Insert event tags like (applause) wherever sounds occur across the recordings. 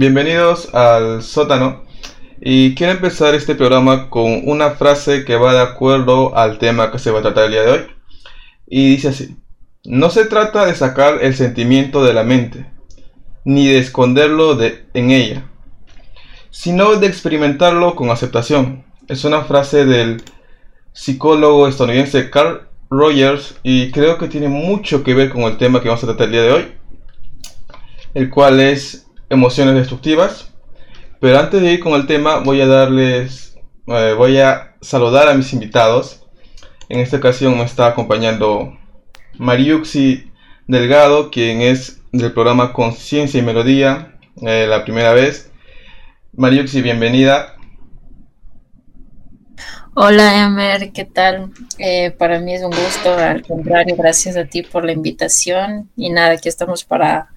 Bienvenidos al sótano y quiero empezar este programa con una frase que va de acuerdo al tema que se va a tratar el día de hoy. Y dice así, no se trata de sacar el sentimiento de la mente, ni de esconderlo de, en ella, sino de experimentarlo con aceptación. Es una frase del psicólogo estadounidense Carl Rogers y creo que tiene mucho que ver con el tema que vamos a tratar el día de hoy, el cual es emociones destructivas. Pero antes de ir con el tema, voy a darles, eh, voy a saludar a mis invitados. En esta ocasión me está acompañando Mariuxi Delgado, quien es del programa Conciencia y Melodía, eh, la primera vez. Mariuxi, bienvenida. Hola Emer, ¿qué tal? Eh, para mí es un gusto, al contrario, gracias a ti por la invitación y nada, aquí estamos para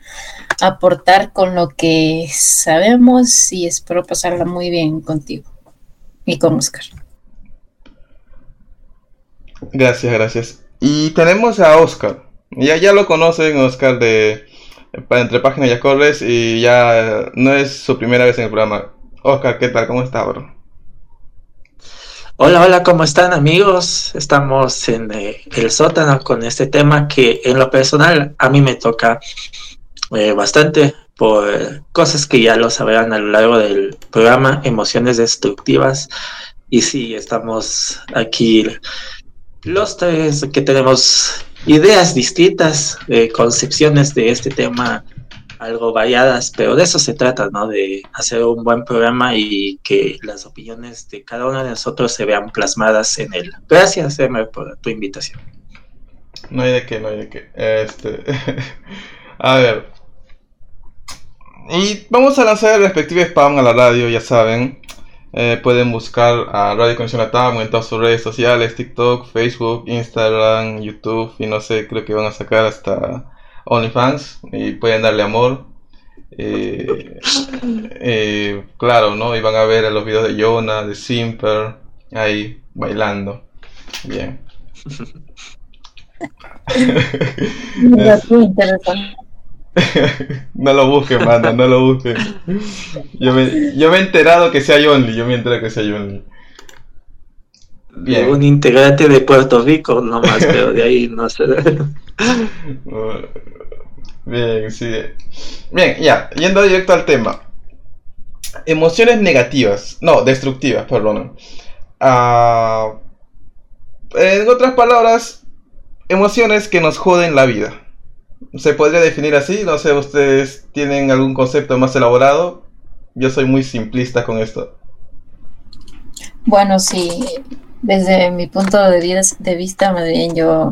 aportar con lo que sabemos y espero pasarla muy bien contigo y con Oscar. Gracias, gracias. Y tenemos a Oscar. Ya, ya lo conocen, Oscar, de Entre Páginas y Acordes, y ya no es su primera vez en el programa. Oscar, ¿qué tal? ¿Cómo está, bro? Hola, hola, ¿cómo están amigos? Estamos en eh, el sótano con este tema que en lo personal a mí me toca eh, bastante por cosas que ya lo sabrán a lo largo del programa, emociones destructivas. Y sí, estamos aquí los tres que tenemos ideas distintas, eh, concepciones de este tema algo variadas, pero de eso se trata, ¿no? De hacer un buen programa y que las opiniones de cada uno de nosotros se vean plasmadas en él. Gracias, Emer, por tu invitación. No hay de qué, no hay de qué. Este... (laughs) a ver. Y vamos a lanzar el respectivo spam a la radio, ya saben. Eh, pueden buscar a Radio Conexión Latam en todas sus redes sociales, TikTok, Facebook, Instagram, YouTube y no sé, creo que van a sacar hasta OnlyFans y pueden darle amor. Eh, eh, claro, ¿no? Y van a ver los videos de Jonah, de Simper, ahí bailando. Bien. (laughs) no lo busquen, manda, no lo busquen. Yo me, yo me he enterado que sea Only, yo me he enterado que sea Only. Bien. Un integrante de Puerto Rico nomás, pero de ahí no sé. (laughs) Bien, sí. Bien, ya, yendo directo al tema. Emociones negativas, no, destructivas, perdón. Ah, en otras palabras, emociones que nos joden la vida. ¿Se podría definir así? No sé, ¿ustedes tienen algún concepto más elaborado? Yo soy muy simplista con esto. Bueno, sí, desde mi punto de, vista, más bien yo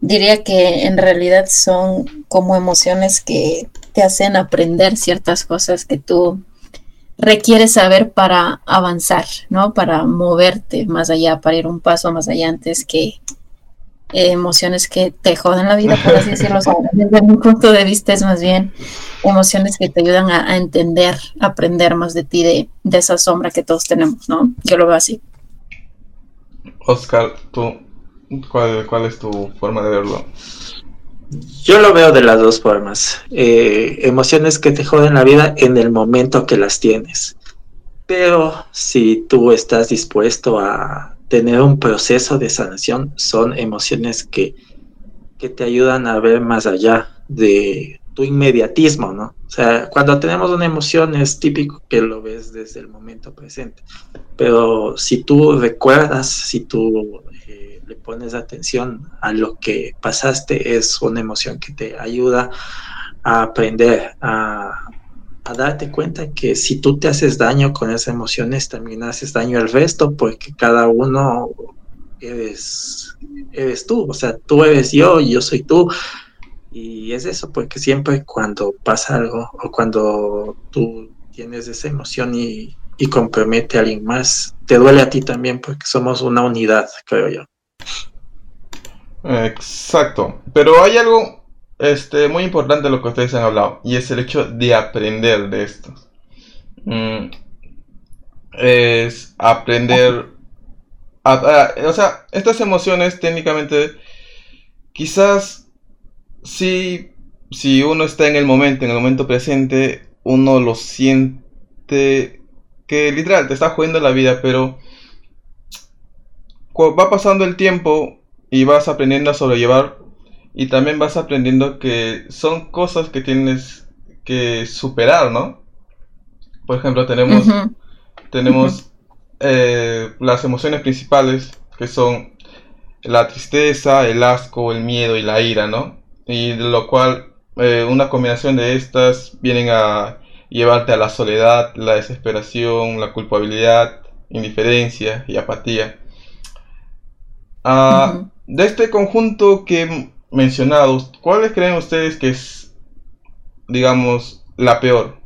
diría que en realidad son como emociones que te hacen aprender ciertas cosas que tú requieres saber para avanzar, ¿no? Para moverte más allá, para ir un paso más allá antes que eh, emociones que te joden la vida, por así (laughs) decirlo. desde mi punto de vista es más bien emociones que te ayudan a, entender, aprender más de ti, de, de, esa sombra que todos tenemos, ¿no? Yo lo veo así. Oscar, tú ¿Cuál, es tu forma de verlo? Yo lo veo de las dos formas. Eh, emociones que te joden la vida en el momento que las tienes. Pero si tú estás dispuesto a tener un proceso de sanación, son emociones que, que te ayudan a ver más allá de tu inmediatismo, ¿no? O sea, cuando tenemos una emoción es típico que lo ves desde el momento presente. Pero si tú recuerdas, si tú le pones atención a lo que pasaste, es una emoción que te ayuda a aprender, a, darte cuenta que si tú te haces daño con esas emociones, también haces daño al resto, porque cada uno eres, eres tú, o sea, tú eres yo, yo soy tú. Y es eso, porque siempre cuando pasa algo o cuando tú tienes esa emoción y, y compromete a alguien más, te duele a ti también porque somos una unidad, creo yo. Exacto. Pero hay algo este, muy importante de lo que ustedes han hablado. Y es el hecho de aprender de esto. Mm, es aprender. o sea, estas emociones técnicamente. Quizás si, si uno está en el momento, en el momento presente, uno lo siente que literal te está jodiendo la vida, pero va pasando el tiempo y vas aprendiendo a sobrellevar y también vas aprendiendo que son cosas que tienes que superar, ¿no? Por ejemplo, tenemos, tenemos eh, las emociones principales que son la tristeza, el asco, el miedo y la ira, ¿no? Y de lo cual eh, una combinación de estas vienen a llevarte a la soledad, la desesperación, la culpabilidad, indiferencia y apatía. Ah, de este conjunto que he mencionado, ¿cuáles creen ustedes que es, digamos, la peor?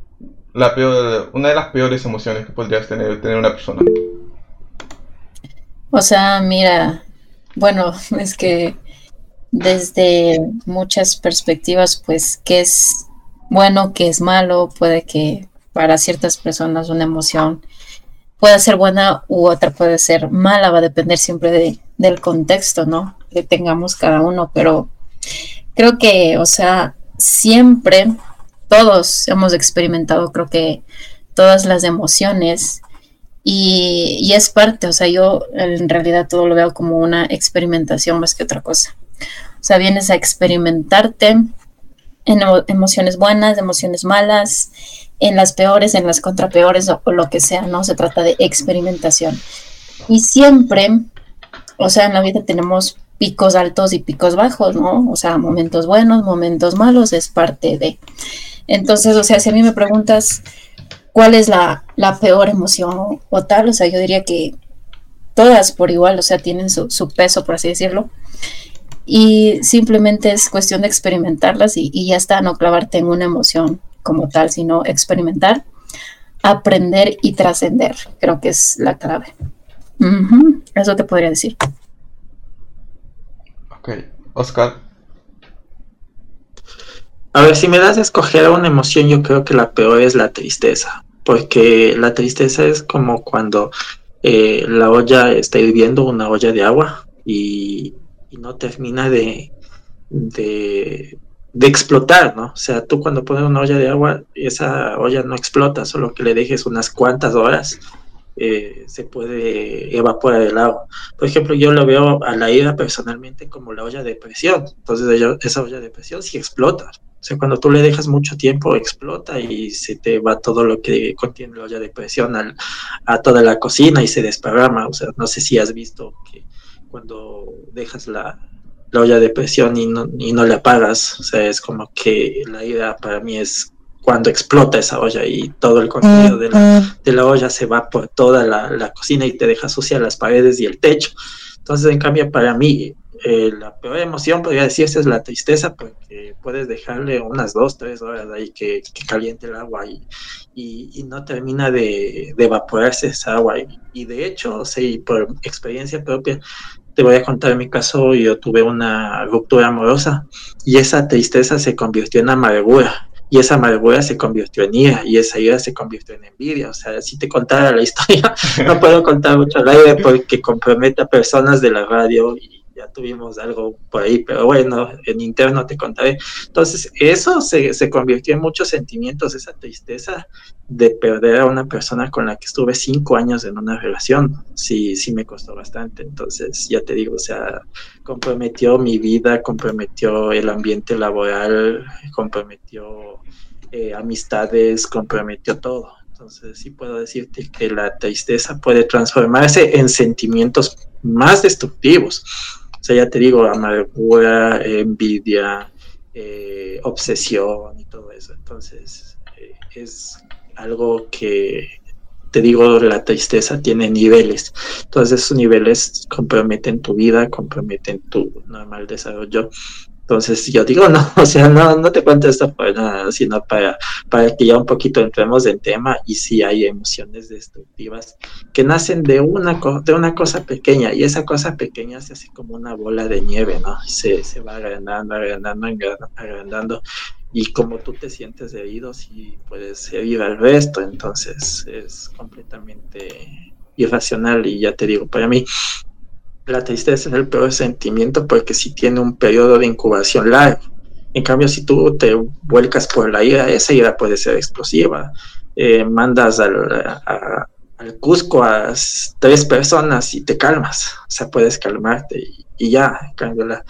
La peor, una de las peores emociones que podrías tener, tener una persona. O sea, mira, bueno, (laughs) es que desde muchas perspectivas, pues, qué es bueno, qué es malo, puede que para ciertas personas una emoción puede ser buena u otra puede ser mala, va a depender siempre de, del contexto, ¿no? Que tengamos cada uno, pero creo que, o sea, siempre todos hemos experimentado, creo que todas las emociones y, y, es parte, o sea, yo en realidad todo lo veo como una experimentación más que otra cosa. O sea, vienes a experimentarte en emociones buenas, emociones malas, en las peores, en las contrapeores o, o lo que sea, ¿no? Se trata de experimentación. Y siempre, o sea, en la vida tenemos picos altos y picos bajos, ¿no? O sea, momentos buenos, momentos malos, es parte de. Entonces, o sea, si a mí me preguntas cuál es la, la peor emoción o tal, o sea, yo diría que todas por igual, o sea, tienen su, su peso, por así decirlo y simplemente es cuestión de experimentarlas y, y, ya está, no clavarte en una emoción como tal, sino experimentar, aprender y trascender. Creo que es la clave. Uh -huh. Eso te podría decir. Ok, Oscar. A ver, si me das a escoger una emoción, yo creo que la peor es la tristeza, porque la tristeza es como cuando eh, la olla está hirviendo, una olla de agua, y y no termina de, de, de, explotar, ¿no? O sea, tú cuando pones una olla de agua, esa olla no explota, solo que le dejes unas cuantas horas, eh, se puede evaporar el agua. Por ejemplo, yo lo veo a la ira personalmente como la olla de presión, entonces esa olla de presión sí explota. O sea, cuando tú le dejas mucho tiempo, explota y se te va todo lo que contiene la olla de presión a toda la cocina y se desparrama. O sea, no sé si has visto que cuando dejas la, la olla de presión y no, y no le apagas. O sea, es como que la idea para mí es cuando explota esa olla y todo el contenido de la, de la olla se va por toda la, la, cocina y te deja sucia las paredes y el techo. Entonces, en cambio, para mí, eh, la peor emoción, podría decirse, es la tristeza, porque puedes dejarle unas dos, tres horas ahí que, que caliente el agua y, y, y no termina de, de, evaporarse esa agua. Y, y de hecho, sí, por experiencia propia, te voy a contar mi caso, yo tuve una ruptura amorosa y esa tristeza se convirtió en amargura y esa amargura se convirtió en ira y esa ira se convirtió en envidia. O sea, si te contara la (laughs) historia, no puedo contar mucho al aire porque compromete a personas de la radio y ya tuvimos algo por ahí, pero bueno, en interno te contaré. Entonces, eso se, se convirtió en muchos sentimientos, esa tristeza de perder a una persona con la que estuve cinco años en una relación, sí, sí me costó bastante. Entonces, ya te digo, o sea, comprometió mi vida, comprometió el ambiente laboral, comprometió eh, amistades, comprometió todo. Entonces, sí puedo decirte que la tristeza puede transformarse en sentimientos más destructivos. O sea, ya te digo, amargura, envidia, eh, obsesión y todo eso. Entonces, eh, es algo que, te digo, la tristeza tiene niveles. Entonces, esos niveles comprometen tu vida, comprometen tu normal desarrollo. Entonces yo digo, (laughs) no, o sea, no, no te cuento esto para nada, sino para, para que ya un poquito entremos en tema y si hay emociones destructivas que nacen de una, de una cosa pequeña y esa cosa pequeña se hace como una bola de nieve, ¿no? Se, se va agrandando, agrandando, agrandando y como tú te sientes herido, sí puedes herir al resto, entonces es completamente irracional y ya te digo, para mí la tristeza es el peor sentimiento porque si tiene un periodo de incubación largo. En cambio, si tú te vuelcas por la ira, esa ira puede ser explosiva. Eh, mandas al, al, Cusco a tres personas y te calmas. O sea, puedes calmarte y, ya. Cambio, la,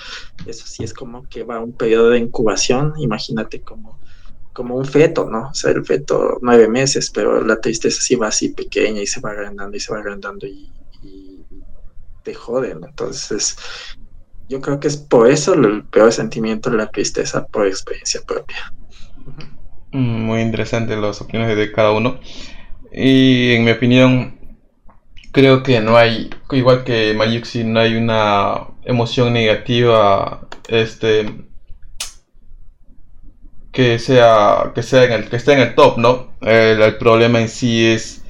eso sí es como que va un periodo de incubación. Imagínate como, como un feto, ¿no? O sea, el feto nueve meses, pero la tristeza sí va así pequeña y se va agrandando y se va agrandando y, te joden. Entonces, yo creo que es por eso el peor sentimiento, la tristeza por experiencia propia. Muy interesante las opiniones de cada uno. Y en mi opinión, creo que no hay, igual que Mayuxi, no hay una emoción negativa este que sea que sea en el que esté en el top, ¿no? El problema en sí es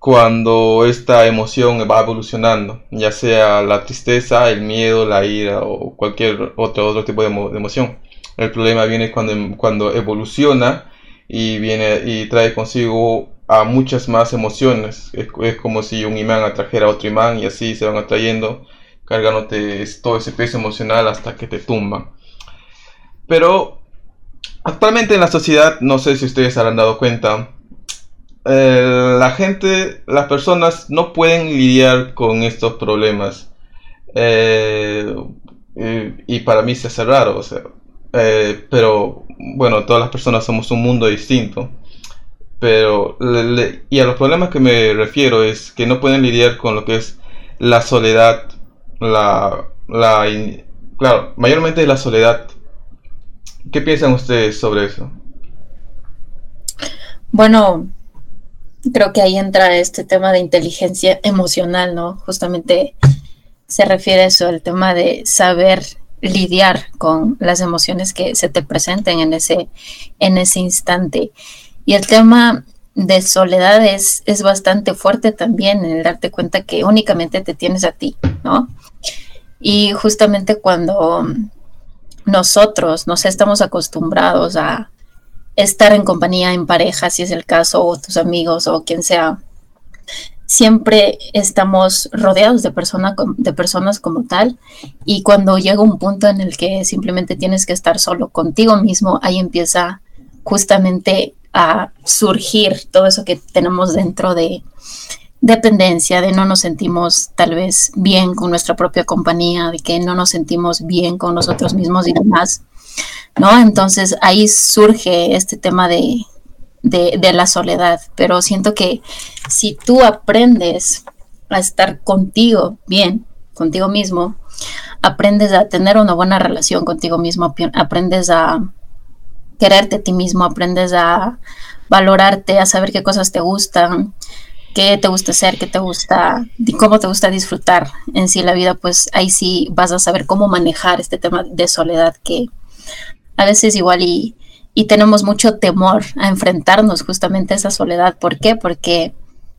cuando esta emoción va evolucionando, ya sea la tristeza, el miedo, la ira o cualquier otro, otro tipo de, emo de emoción. El problema viene cuando, cuando evoluciona y viene y trae consigo a muchas más emociones. Es, es, como si un imán atrajera a otro imán y así se van atrayendo, cargándote todo ese peso emocional hasta que te tumban. Pero actualmente en la sociedad, no sé si ustedes habrán dado cuenta, eh, la gente, las personas no pueden lidiar con estos problemas. Eh, y, para mí se hace raro, o sea, eh, pero bueno, todas las personas somos un mundo distinto. Pero, y a los problemas que me refiero es que no pueden lidiar con lo que es la soledad, la, la, claro, mayormente es la soledad. ¿Qué piensan ustedes sobre eso? Bueno, creo que ahí entra este tema de inteligencia emocional, ¿no? Justamente se refiere a eso, el tema de saber lidiar con las emociones que se te presenten en ese, en ese instante. Y el tema de soledad es, es bastante fuerte también, en el darte cuenta que únicamente te tienes a ti, ¿no? Y justamente cuando nosotros, no sé, estamos acostumbrados a estar en compañía, en pareja, si es el caso, o tus amigos o quien sea, siempre estamos rodeados de, persona, de personas como tal y cuando llega un punto en el que simplemente tienes que estar solo contigo mismo, ahí empieza justamente a surgir todo eso que tenemos dentro de dependencia, de no nos sentimos tal vez bien con nuestra propia compañía, de que no nos sentimos bien con nosotros mismos y demás, ¿no? Entonces ahí surge este tema de, de, de la soledad, pero siento que si tú aprendes a estar contigo bien, contigo mismo, aprendes a tener una buena relación contigo mismo, aprendes a quererte a ti mismo, aprendes a valorarte, a saber qué cosas te gustan, qué te gusta hacer, qué te gusta, cómo te gusta disfrutar en sí la vida, pues ahí sí vas a saber cómo manejar este tema de soledad que a veces igual y, tenemos mucho temor a enfrentarnos justamente a esa soledad. ¿Por qué? Porque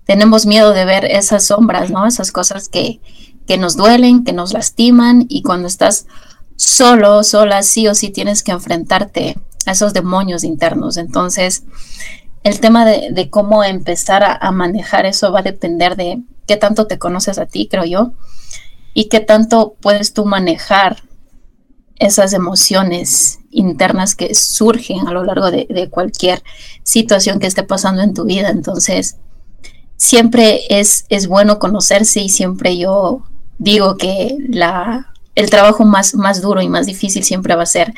tenemos miedo de ver esas sombras, ¿no? Esas cosas que, que nos duelen, que nos lastiman y cuando estás solo, sola, sí o sí tienes que enfrentarte a esos demonios internos. Entonces, el tema de, cómo empezar a manejar eso va a depender de qué tanto te conoces a ti, creo yo, y qué tanto puedes tú manejar esas emociones internas que surgen a lo largo de, cualquier situación que esté pasando en tu vida. Entonces, siempre es, es bueno conocerse y siempre yo digo que la, el trabajo más, más duro y más difícil siempre va a ser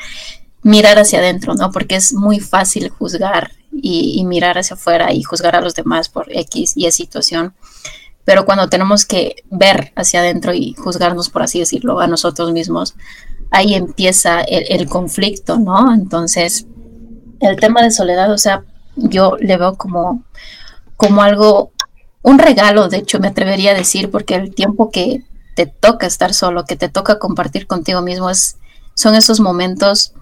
mirar hacia adentro, ¿no? Porque es muy fácil juzgar y, y mirar hacia afuera y juzgar a los demás por X y Y situación. Pero cuando tenemos que ver hacia adentro y juzgarnos, por así decirlo, a nosotros mismos, ahí empieza el, conflicto, ¿no? Entonces, el tema de soledad, o sea, yo le veo como, como algo, un regalo, de hecho, me atrevería a decir, porque el tiempo que te toca estar solo, que te toca compartir contigo mismo, es, son esos momentos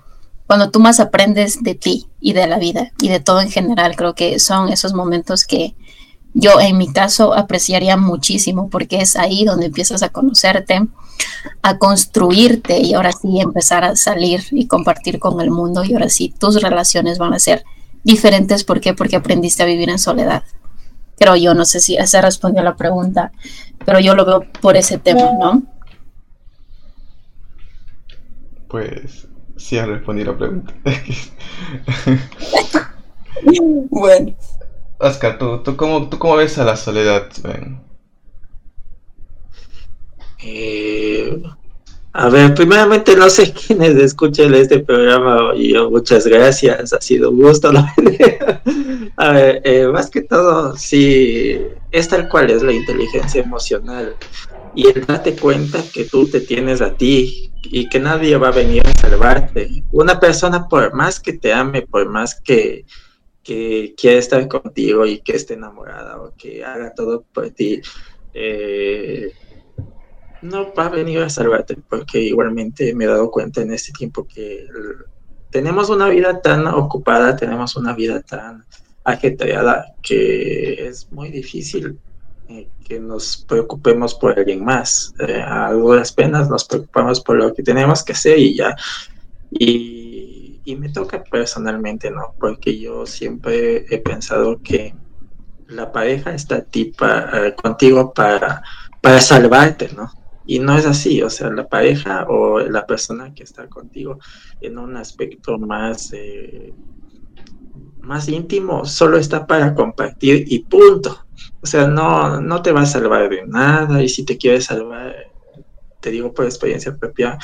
cuando tú más aprendes de ti y de la vida y de todo en general. Creo que son esos momentos que yo en mi caso apreciaría muchísimo porque es ahí donde empiezas a conocerte, a construirte y ahora sí empezar a salir y compartir con el mundo y ahora sí tus relaciones van a ser diferentes. ¿Por qué? Porque aprendiste a vivir en soledad. Creo yo, no sé si se respondió a la pregunta, pero yo lo veo por ese tema, ¿no? Pues sí, a responder la pregunta. (laughs) Bueno. Oscar, ¿tú, tú, cómo, ¿tú cómo ves a la soledad? Eh, a ver, primeramente no sé (laughs) quiénes escuchan este programa y yo muchas gracias, ha sido un gusto. (laughs) verdad. a ver, eh, más que todo, sí, es tal cual es la inteligencia emocional y el darte cuenta que tú te tienes a ti y que nadie va a venir a salvarte. Una persona por más que te ame, por más que, que quiera estar contigo y que esté enamorada o que haga todo por ti, eh, no va a venir a salvarte, porque igualmente me he dado cuenta en este tiempo que tenemos una vida tan ocupada, tenemos una vida tan ajetreada que es muy difícil eh, que nos preocupemos por alguien más. Eh, a duras penas nos preocupamos por lo que tenemos que hacer y ya. Y, y me toca personalmente, ¿no? Porque yo siempre he pensado que la pareja está a ti pa- eh, contigo para, para salvarte, ¿no? Y no es así, o sea, la pareja o la persona que está contigo en un aspecto más, eh, más íntimo solo está para compartir y punto. O sea, no, no te va a salvar de nada y si te quieres salvar, te digo por experiencia propia,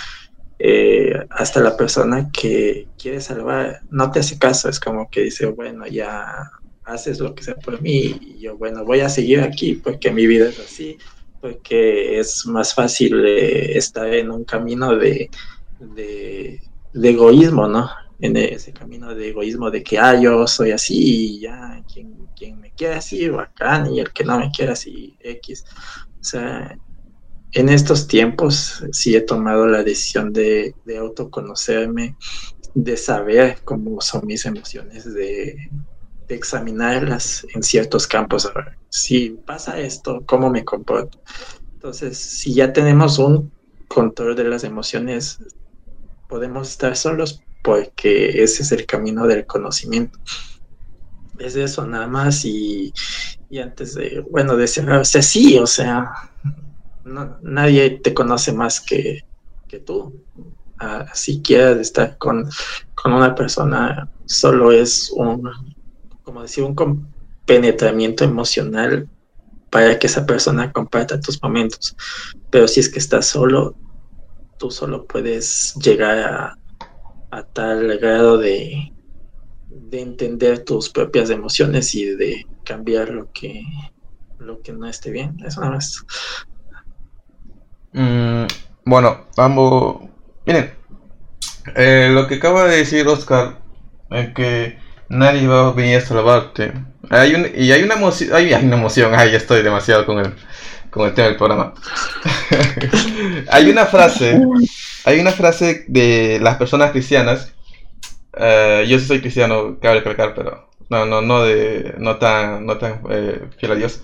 eh, hasta la persona que quiere salvar no te hace caso, es como que dice, bueno, ya haces lo que sea por mí y yo, bueno, voy a seguir aquí porque mi vida es así, porque es más fácil eh, estar en un camino de, de, egoísmo, ¿no? En ese camino de egoísmo de que, ah, yo soy así y ya, quien, quien me quiere así, bacán, y el que no me quiere así, X. O sea, en estos tiempos sí he tomado la decisión de, autoconocerme, de saber cómo son mis emociones, de, examinarlas en ciertos campos. Si pasa esto, ¿cómo me comporto? Entonces, si ya tenemos un control de las emociones, podemos estar solos porque ese es el camino del conocimiento. Es eso nada más y, y antes de, bueno, de cerrarse, sí, o sea, nadie te conoce más que, tú. Así quieras estar con, una persona, solo es un, como decir, un penetramiento emocional para que esa persona comparta tus momentos. Pero si es que estás solo, tú solo puedes llegar a, a tal grado de, de entender tus propias emociones y de cambiar lo que, lo que no esté bien. Eso nada más. Mm, bueno, vamos. Miren, eh, lo que acaba de decir Oscar es que nadie va a venir a salvarte. Hay un, y hay una emoción, hay, una emoción, ay, estoy demasiado con el, con el tema del programa. (laughs) hay una frase, hay una frase de las personas cristianas. Eh, yo soy cristiano, cabe recalcar, pero no, no, no de, no tan, no tan eh, fiel a Dios.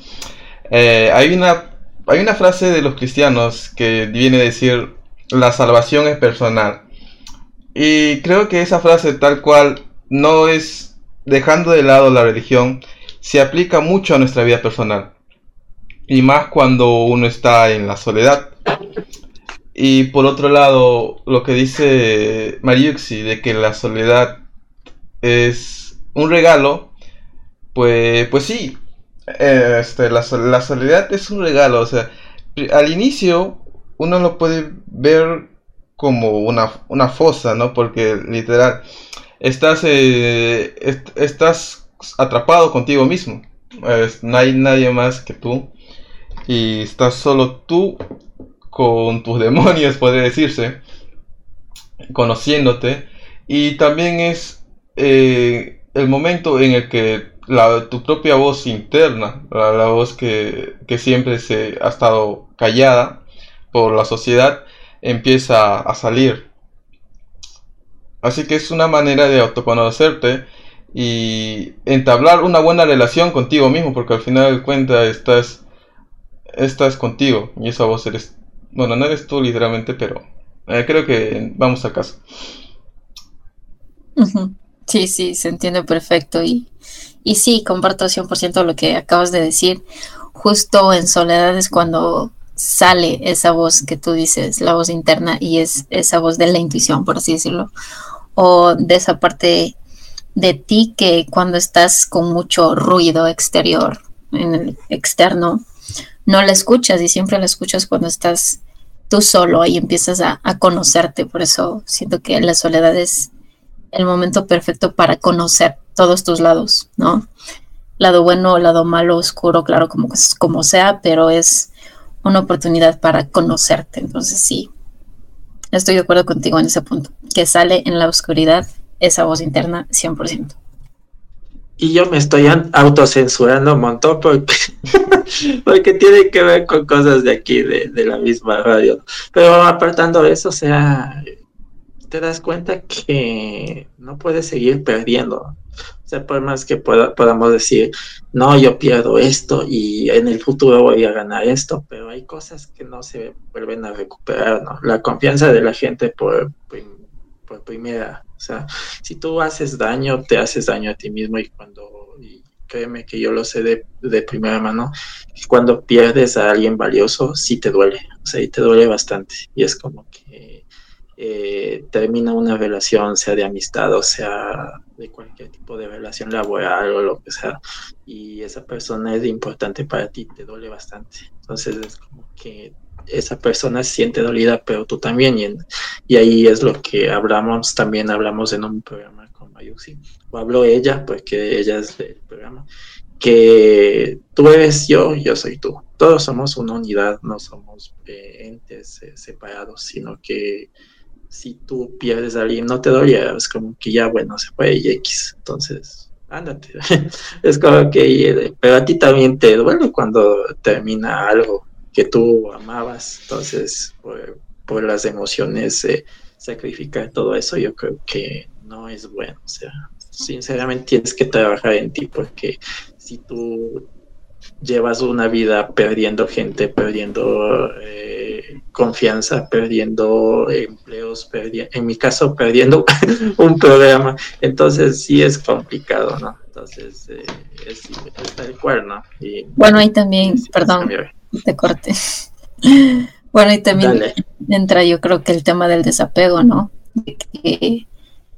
hay una hay una frase de los cristianos que viene a decir la salvación es personal. Y creo que esa frase tal cual no es dejando de lado la religión, se aplica mucho a nuestra vida personal. Y más cuando uno está en la soledad. Y por otro lado, lo que dice Mariuxi de que la soledad es un regalo, pues, pues sí, este, la, la, soledad es un regalo, o sea, al inicio uno lo puede ver como una, una fosa, ¿no? Porque literal, estás, eh, estás atrapado contigo mismo, no hay nadie más que tú, y estás solo tú con tus (laughs) demonios, podría decirse, conociéndote, y también es eh, el momento en el que la, tu propia voz interna, la, voz que, siempre se ha estado callada por la sociedad, empieza a salir. Así que es una manera de autoconocerte y entablar una buena relación contigo mismo, porque al final de cuentas estás, estás contigo y esa voz eres, bueno, no eres tú literalmente, pero eh, creo que vamos a casa. Sí, sí, se entiende perfecto y, y sí, comparto 100% lo que acabas de decir. Justo en soledad es cuando sale esa voz que tú dices, la voz interna, y es esa voz de la intuición, por así decirlo, o de esa parte de ti que cuando estás con mucho ruido exterior, en el externo, no la escuchas y siempre la escuchas cuando estás tú solo y empiezas a, a conocerte. Por eso siento que la soledad es el momento perfecto para conocer todos tus lados, ¿no? Lado bueno, lado malo, oscuro, claro, como, como sea, pero es una oportunidad para conocerte. Entonces sí, estoy de acuerdo contigo en ese punto, que sale en la oscuridad esa voz interna 100%. Y yo me estoy autocensurando un montón porque, (laughs) porque tiene que ver con cosas de aquí, de, la misma radio. Pero apartando eso, o sea, te das cuenta que no puedes seguir perdiendo. Sea, por más que podamos decir, no, yo pierdo esto y en el futuro voy a ganar esto, pero hay cosas que no se vuelven a recuperar. La confianza de la gente por, primera. O sea, si tú haces daño, te haces daño a ti mismo y cuando, créeme que yo lo sé de, de primera mano, cuando pierdes a alguien valioso, sí te duele. o sea, y te duele bastante. Y es como que eh, termina una relación, sea de amistad o sea de cualquier tipo de relación laboral o lo que sea, y esa persona es importante para ti, te duele bastante. Entonces es como que esa persona se siente dolida, pero tú también, y, y ahí es lo que hablamos, también hablamos en un programa con Mayuxi, o habló ella, porque ella es del programa, que tú eres yo, yo soy tú. Todos somos una unidad, no somos eh, entes eh, separados, sino que si tú pierdes a alguien, no te duele, es como que ya, bueno, se fue y X. Entonces, ándate. (laughs) es como que, eh, pero a ti también te duele cuando termina algo que tú amabas. Entonces, por, por las emociones, eh, sacrificar todo eso, yo creo que no es bueno. O sea, sinceramente tienes que trabajar en ti porque si tú llevas una vida perdiendo gente, perdiendo eh, confianza, perdiendo empleos, en mi caso perdiendo (laughs) un programa, entonces sí es complicado, ¿no? Entonces eh, es, tal cual, ¿no? bueno, ahí también, perdón, te corte. (laughs) bueno, y también entra yo creo que el tema del desapego, ¿no? que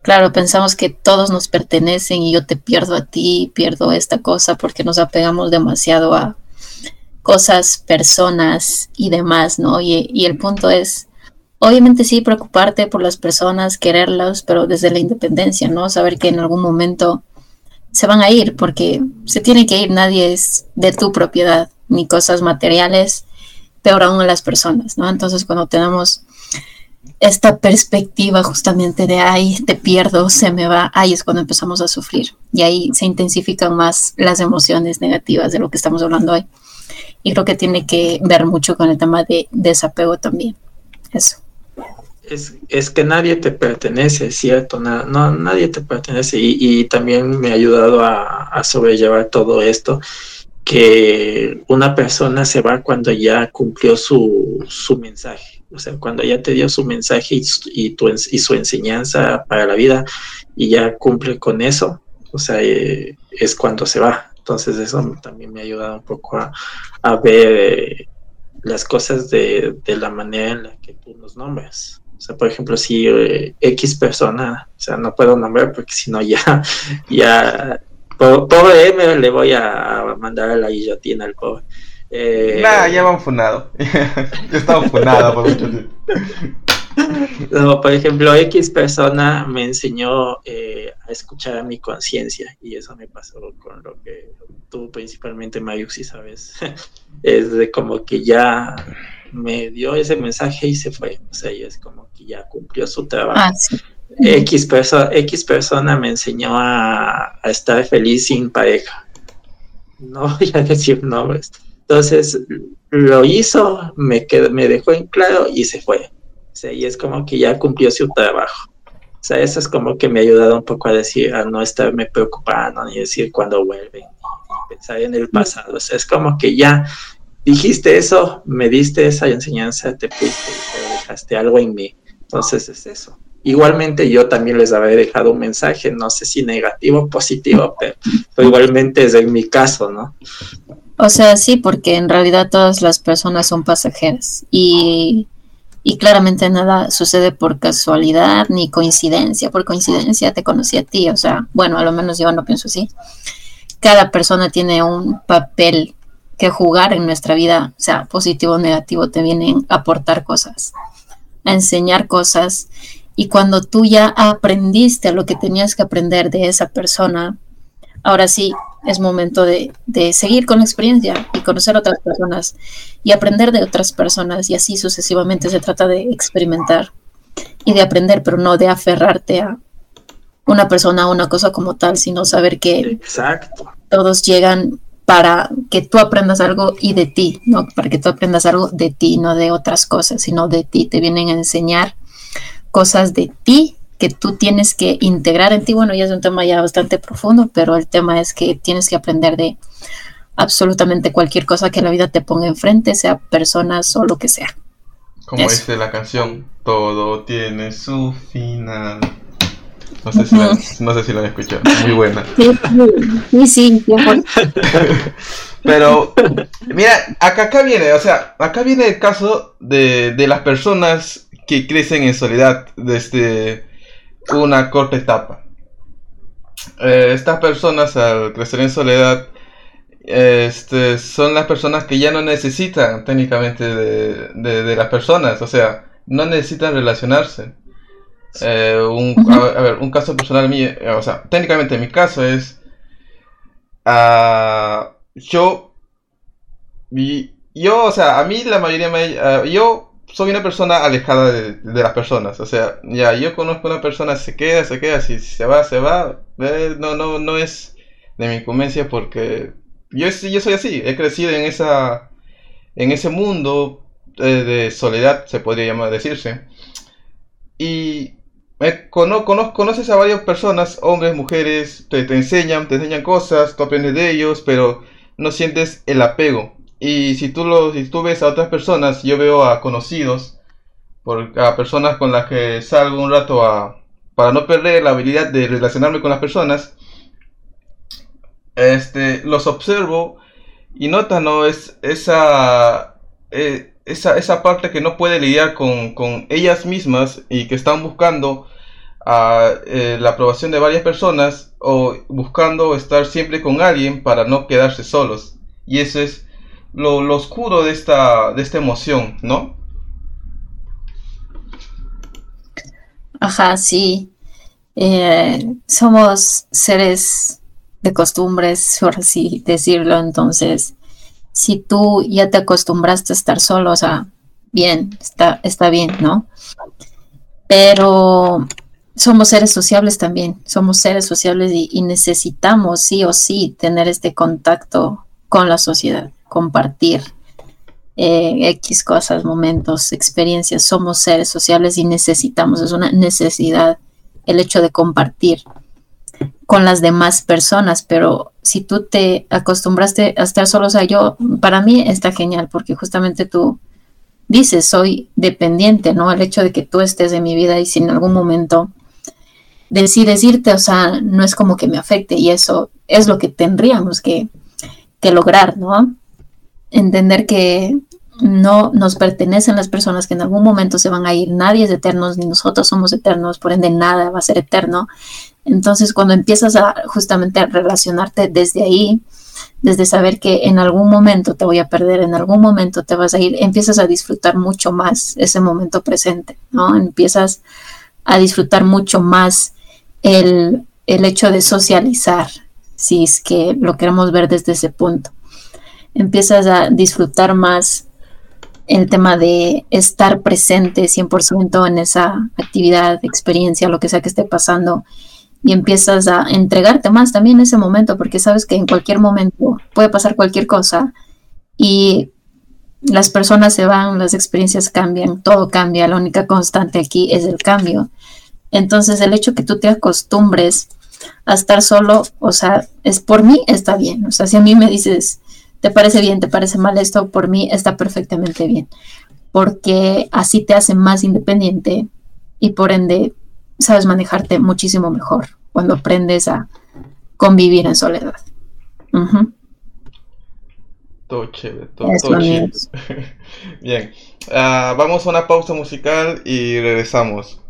Claro, pensamos que todos nos pertenecen y yo te pierdo a ti, pierdo esta cosa porque nos apegamos demasiado a cosas, personas y demás, ¿no? Y, el punto es, obviamente sí, preocuparte por las personas, quererlas, pero desde la independencia, ¿no? Saber que en algún momento se van a ir porque se tiene que ir, nadie es de tu propiedad, ni cosas materiales, peor aún las personas, ¿no? Entonces cuando tenemos esta perspectiva justamente de, ay, te pierdo, se me va, ahí es cuando empezamos a sufrir. Y ahí se intensifican más las emociones negativas de lo que estamos hablando hoy. Y creo que tiene que ver mucho con el tema de desapego también. Eso. Es, que nadie te pertenece, ¿cierto? no, nadie te pertenece. Y, también me ha ayudado a, a sobrellevar todo esto que una persona se va cuando ya cumplió su, su mensaje o sea, cuando ya te dio su mensaje y, su enseñanza para la vida y ya cumple con eso, o sea, eh, es cuando se va. Entonces eso también me ha ayudado un poco a, ver eh, las cosas de, la manera en la que tú nos nombras. O sea, por ejemplo, si eh, X persona, o sea, no puedo nombrar porque si no ya, (laughs) ya, pobre M le voy a mandar a la guillotina al pobre. Eh, nah, ya van funado. (laughs) ya estaba funado por mucho tiempo. No, por ejemplo, X persona me enseñó eh, a escuchar a mi conciencia y eso me pasó con lo que tú principalmente, Mayux, si sabes, (laughs) es de como que ya me dio ese mensaje y se fue, o sea, y es como que ya cumplió su trabajo. Ah, X, X persona me enseñó a, a, estar feliz sin pareja. No voy a decir nombres. Entonces lo hizo, me, quedó, me dejó en claro y se fue. O sea, y es como que ya cumplió su trabajo. O sea, eso es como que me ha ayudado un poco a decir, a no estarme preocupando, ni decir cuándo vuelve, ni pensar en el pasado. O sea, es como que ya dijiste eso, me diste esa enseñanza, te fuiste, te dejaste algo en mí. Entonces es eso. Igualmente yo también les había dejado un mensaje, no sé si negativo o positivo, pero, pero igualmente es en mi caso, ¿no? O sea, sí, porque en realidad todas las personas son pasajeras y, y, claramente nada sucede por casualidad ni coincidencia. Por coincidencia te conocí a ti, o sea, bueno, a lo menos yo no pienso así. Cada persona tiene un papel que jugar en nuestra vida, o sea, positivo o negativo, te vienen a aportar cosas, a enseñar cosas. Y cuando tú ya aprendiste lo que tenías que aprender de esa persona, ahora sí, es momento de, seguir con la experiencia y conocer otras personas y aprender de otras personas y así sucesivamente se trata de experimentar y de aprender, pero no de aferrarte a una persona o una cosa como tal, sino saber que todos llegan para que tú aprendas algo y de ti, ¿no? Para que tú aprendas algo de ti, no de otras cosas, sino de ti. Te vienen a enseñar cosas de ti que tú tienes que integrar en ti. Bueno, ya es un tema ya bastante profundo, pero el tema es que tienes que aprender de absolutamente cualquier cosa que la vida te ponga enfrente, sea personas o lo que sea. Como dice la canción, todo tiene su final. No sé, si la, no sé si la han escuchado, muy buena. Sí, sí, sí. Pero, mira, acá, acá viene, o sea, acá viene el caso de, de las personas que crecen en soledad desde una corta etapa. Eh, estas personas al crecer en soledad este, son las personas que ya no necesitan técnicamente de, de- de las personas, o sea, no necesitan relacionarse. Eh, un, a, a ver, un caso personal mío, eh, o sea, técnicamente mi caso es, ah, yo, y- yo, o sea, a mí la mayoría me, ah, yo soy una persona alejada de, de las personas, o sea, ya, yo conozco a una persona, se queda, se queda, si, se va, se va, eh, no, no, no es de mi incumbencia porque yo, yo soy así, he crecido en esa, en ese mundo eh, de soledad, se podría llamar, decirse. Y me cono- cono- conoces a varias personas, hombres, mujeres, te, te enseñan, te enseñan cosas, tú aprendes de ellos, pero no sientes el apego. Y si tú, lo, si tú ves a otras personas, yo veo a conocidos, por, a personas con las que salgo un rato a, para no perder la habilidad de relacionarme con las personas, este, los observo y notan, ¿no? Es esa, eh, esa, esa parte que no puede lidiar con, con ellas mismas y que están buscando ah, eh, la aprobación de varias personas o buscando estar siempre con alguien para no quedarse solos. Y eso es lo, oscuro de esta, de esta emoción, ¿no? Ajá, sí. Eh, somos seres de costumbres, por así decirlo. Entonces, si tú ya te acostumbraste a estar solo, o sea, bien, está, está bien, ¿no? Pero somos seres sociables también, somos seres sociables y necesitamos sí o sí tener este contacto con la sociedad, compartir eh, X cosas, momentos, experiencias. Somos seres sociables y necesitamos, es una necesidad el hecho de compartir con las demás personas, pero si tú te acostumbraste a estar solo, o yo, para mí está genial porque justamente tú dices, soy dependiente, ¿no? El hecho de que tú estés en mi vida y si en algún momento decides irte, o sea, no es como que me afecte y eso es lo que tendríamos que, que lograr, ¿no? Entender que no nos pertenecen las personas que en algún momento se van a ir, nadie es eterno, ni nosotros somos eternos, por ende nada va a ser eterno. Entonces, cuando empiezas a justamente a relacionarte desde ahí, desde saber que en algún momento te voy a perder, en algún momento te vas a ir, empiezas a disfrutar mucho más ese momento presente, ¿no? Empiezas a disfrutar mucho más el, el hecho de socializar, si es que lo queremos ver desde ese punto. Empiezas a disfrutar más el tema de estar presente 100% en esa actividad, experiencia, lo que sea que esté pasando, y empiezas a entregarte más también en ese momento, porque sabes que en cualquier momento puede pasar cualquier cosa y las personas se van, las experiencias cambian, todo cambia, la única constante aquí es el cambio. Entonces el hecho que tú te acostumbres a estar solo, o sea, es por mí está bien, o sea, si a mí me dices, te parece bien, te parece mal esto, por mí está perfectamente bien, porque así te hace más independiente y por ende sabes manejarte muchísimo mejor cuando aprendes a convivir en soledad. Ujú. Todo chévere, todo, chévere. (laughs) Bien, Ah, vamos a una pausa musical y regresamos.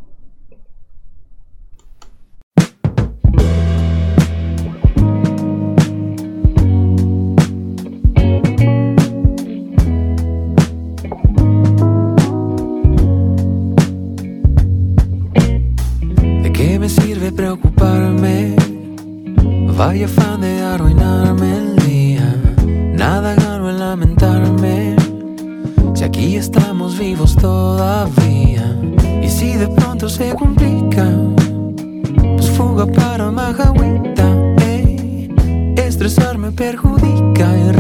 Vaya afán de arruinarme el día. Nada gano en lamentarme. Si aquí estamos vivos todavía. Y si de pronto se complica, pues fuga para Majagüita. ey. Estresarme perjudica y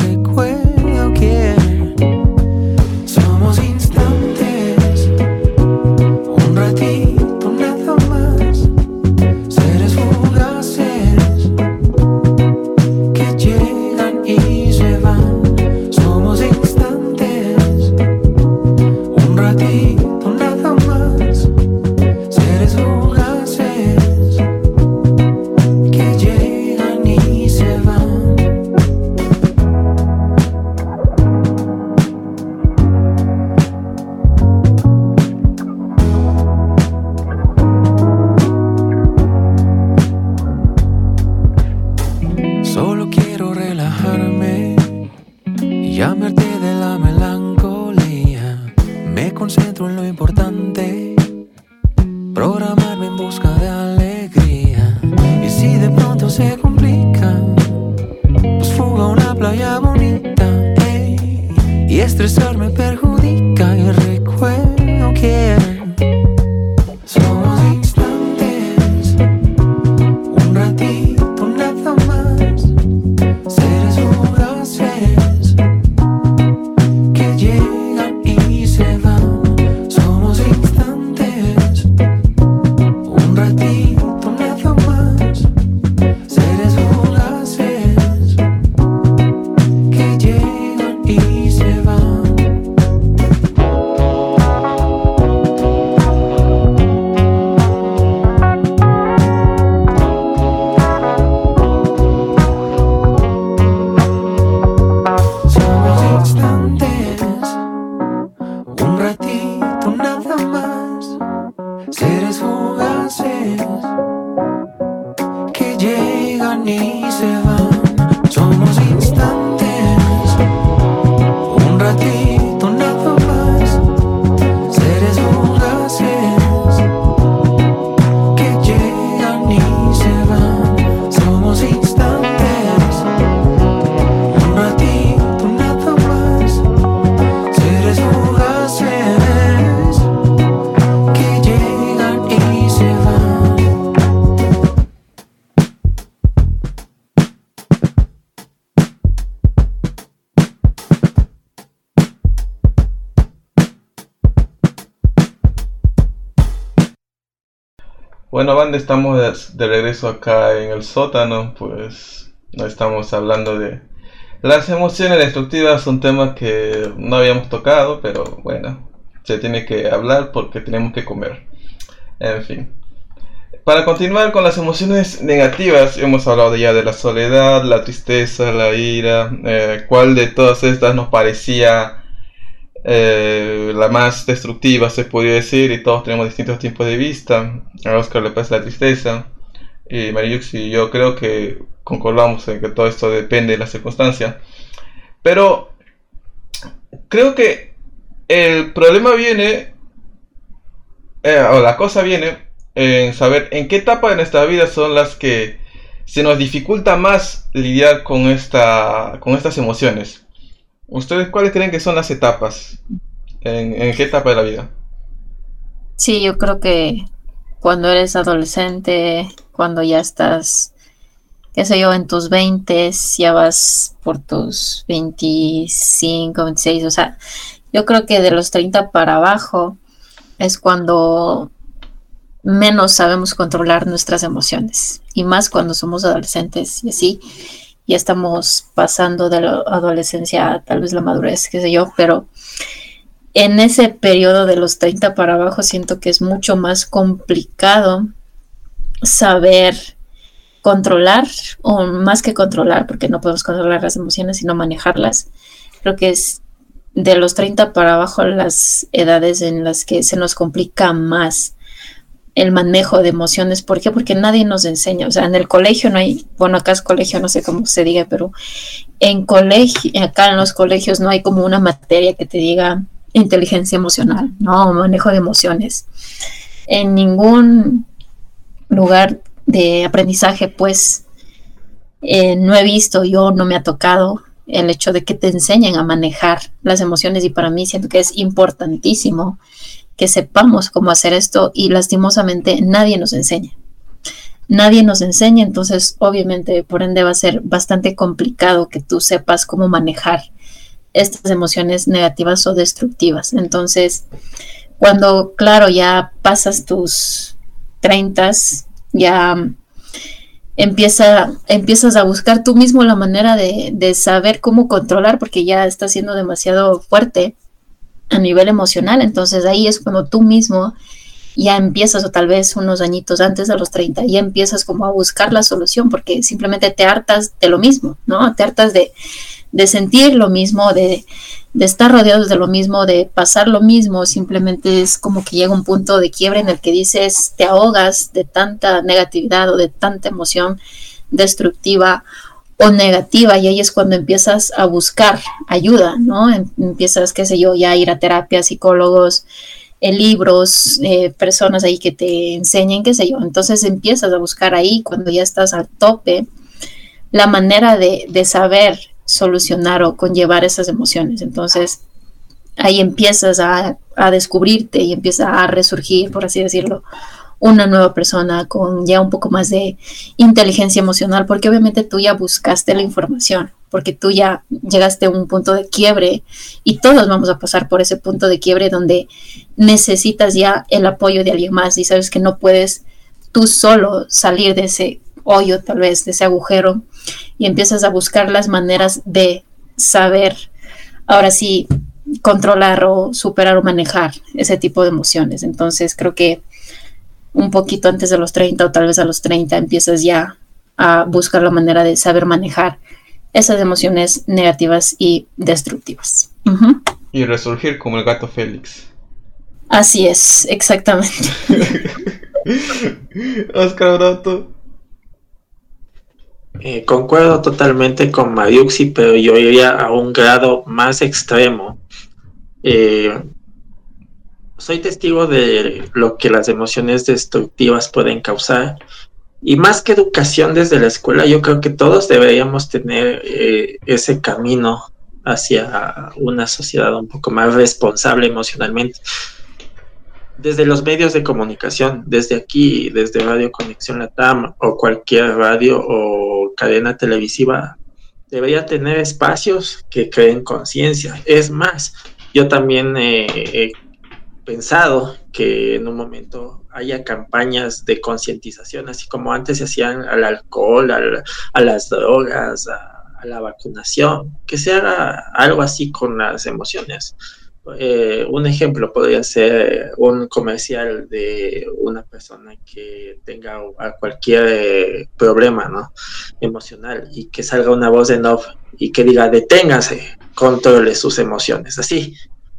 banda, estamos de, regreso acá en el sótano, pues no estamos hablando de las emociones destructivas, un tema que no habíamos tocado, pero bueno, se tiene que hablar porque tenemos que comer. En fin. Para continuar con las emociones negativas, hemos hablado ya de la soledad, la tristeza, la ira, eh, cuál de todas estas nos parecía eh, la más destructiva, se podría decir, y todos tenemos distintos tipos de vista. A Oscar le pasa la tristeza, y Mariux y yo creo que concordamos en que todo esto depende de la circunstancia. Pero creo que el problema viene, eh, o la cosa viene, en saber en qué etapa de nuestra vida son las que se nos dificulta más lidiar con, esta, con estas emociones. ¿Ustedes cuáles creen que son las etapas? ¿En, qué etapa de la vida? Sí, yo creo que cuando eres adolescente, cuando ya estás, qué sé yo, en tus 20, ya vas por tus 25, 26, o sea, yo creo que de los 30 para abajo es cuando menos sabemos controlar nuestras emociones y más cuando somos adolescentes y así ya estamos pasando de la adolescencia a tal vez la madurez, qué sé yo, pero en ese periodo de los 30 para abajo siento que es mucho más complicado saber controlar, o más que controlar, porque no podemos controlar las emociones, sino manejarlas. Creo que es de los 30 para abajo las edades en las que se nos complica más el manejo de emociones. ¿Por qué? Porque nadie nos enseña. O sea, en el colegio no hay, bueno, acá es colegio, no sé cómo se diga, pero en colegio, acá en los colegios no hay como una materia que te diga inteligencia emocional, no, manejo de emociones. En ningún lugar de aprendizaje, pues, eh, no he visto, yo no me ha tocado el hecho de que te enseñen a manejar las emociones y para mí siento que es importantísimo que sepamos cómo hacer esto y lastimosamente nadie nos enseña. Nadie nos enseña, entonces obviamente por ende va a ser bastante complicado que tú sepas cómo manejar estas emociones negativas o destructivas. Entonces, cuando, claro, ya pasas tus 30, ya empieza, empiezas a buscar tú mismo la manera de, de saber cómo controlar porque ya está siendo demasiado fuerte a nivel emocional. Entonces ahí es cuando tú mismo ya empiezas, o tal vez unos añitos antes de los 30, ya empiezas como a buscar la solución porque simplemente te hartas de lo mismo, ¿no? Te hartas de, de sentir lo mismo, de, de estar rodeados de lo mismo, de pasar lo mismo, simplemente es como que llega un punto de quiebre en el que dices, te ahogas de tanta negatividad o de tanta emoción destructiva o negativa y ahí es cuando empiezas a buscar ayuda, ¿no? Em- Empiezas, qué sé yo, ya a ir a terapia, psicólogos, eh, libros, eh, personas ahí que te enseñen, qué sé yo. Entonces empiezas a buscar ahí cuando ya estás al tope la manera de, de saber solucionar o conllevar esas emociones. Entonces ahí empiezas a, a descubrirte y empieza a resurgir, por así decirlo, una nueva persona con ya un poco más de inteligencia emocional, porque obviamente tú ya buscaste la información, porque tú ya llegaste a un punto de quiebre y todos vamos a pasar por ese punto de quiebre donde necesitas ya el apoyo de alguien más y sabes que no puedes tú solo salir de ese hoyo, tal vez, de ese agujero, y empiezas a buscar las maneras de saber, ahora sí, controlar o superar o manejar ese tipo de emociones. Entonces creo que un poquito antes de los 30 o tal vez a los 30 empiezas ya a buscar la manera de saber manejar esas emociones negativas y destructivas. Y resurgir como el gato Félix. Así es, exactamente. (laughs) Oscar Broto. Eh, concuerdo totalmente con Mariuxi, pero yo iría a un grado más extremo. Eh, soy testigo de lo que las emociones destructivas pueden causar. Y más que educación desde la escuela, yo creo que todos deberíamos tener eh, ese camino hacia una sociedad un poco más responsable emocionalmente. Desde los medios de comunicación, desde aquí, desde Radio Conexión Latam o cualquier radio o cadena televisiva, debería tener espacios que creen conciencia. Es más, yo también eh, he pensado que en un momento haya campañas de concientización, así como antes se hacían al alcohol, al, a las drogas, a, a, la vacunación, que se haga algo así con las emociones. Eh, un ejemplo podría ser un comercial de una persona que tenga cualquier eh, problema ¿no? emocional y que salga una voz en off y que diga deténgase, controle sus emociones, así,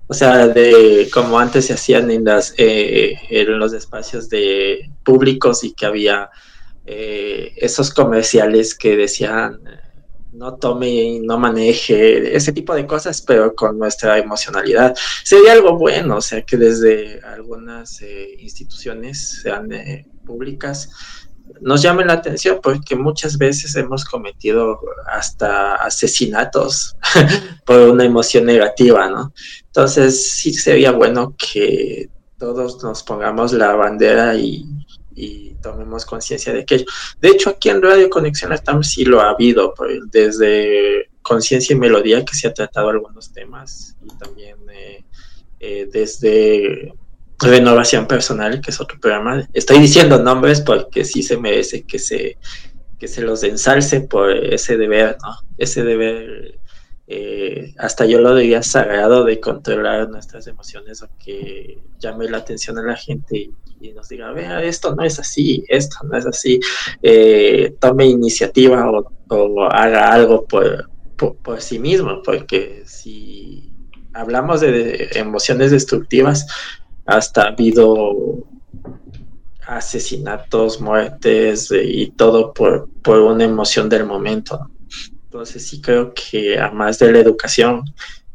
o sea, de como antes se hacían en las eh, en los espacios de públicos y que había eh, esos comerciales que decían no tome, no maneje, ese tipo de cosas, pero con nuestra emocionalidad. Sería algo bueno, o sea, que desde algunas eh, instituciones, sean eh, públicas, nos llamen la atención porque muchas veces hemos cometido hasta asesinatos (laughs) por una emoción negativa, ¿no? Entonces sí sería bueno que todos nos pongamos la bandera y, tomemos conciencia de aquello. De hecho, aquí en Radio Conexión Latam sí lo ha habido, pues, desde conciencia y melodía que se ha tratado algunos temas y también eh, eh, desde renovación personal, que es otro programa. Estoy diciendo nombres porque sí se merece que se, que se los ensalce por ese deber, ¿no? Ese deber, eh, hasta yo lo diría sagrado de controlar nuestras emociones o que llame la atención a la gente y, nos diga, vea, esto no es así, esto no es así, eh, tome iniciativa o, haga algo por, por, sí mismo, porque si hablamos de emociones destructivas, hasta ha habido asesinatos, muertes eh, y todo por, por, una emoción del momento. Entonces sí creo que a más de la educación,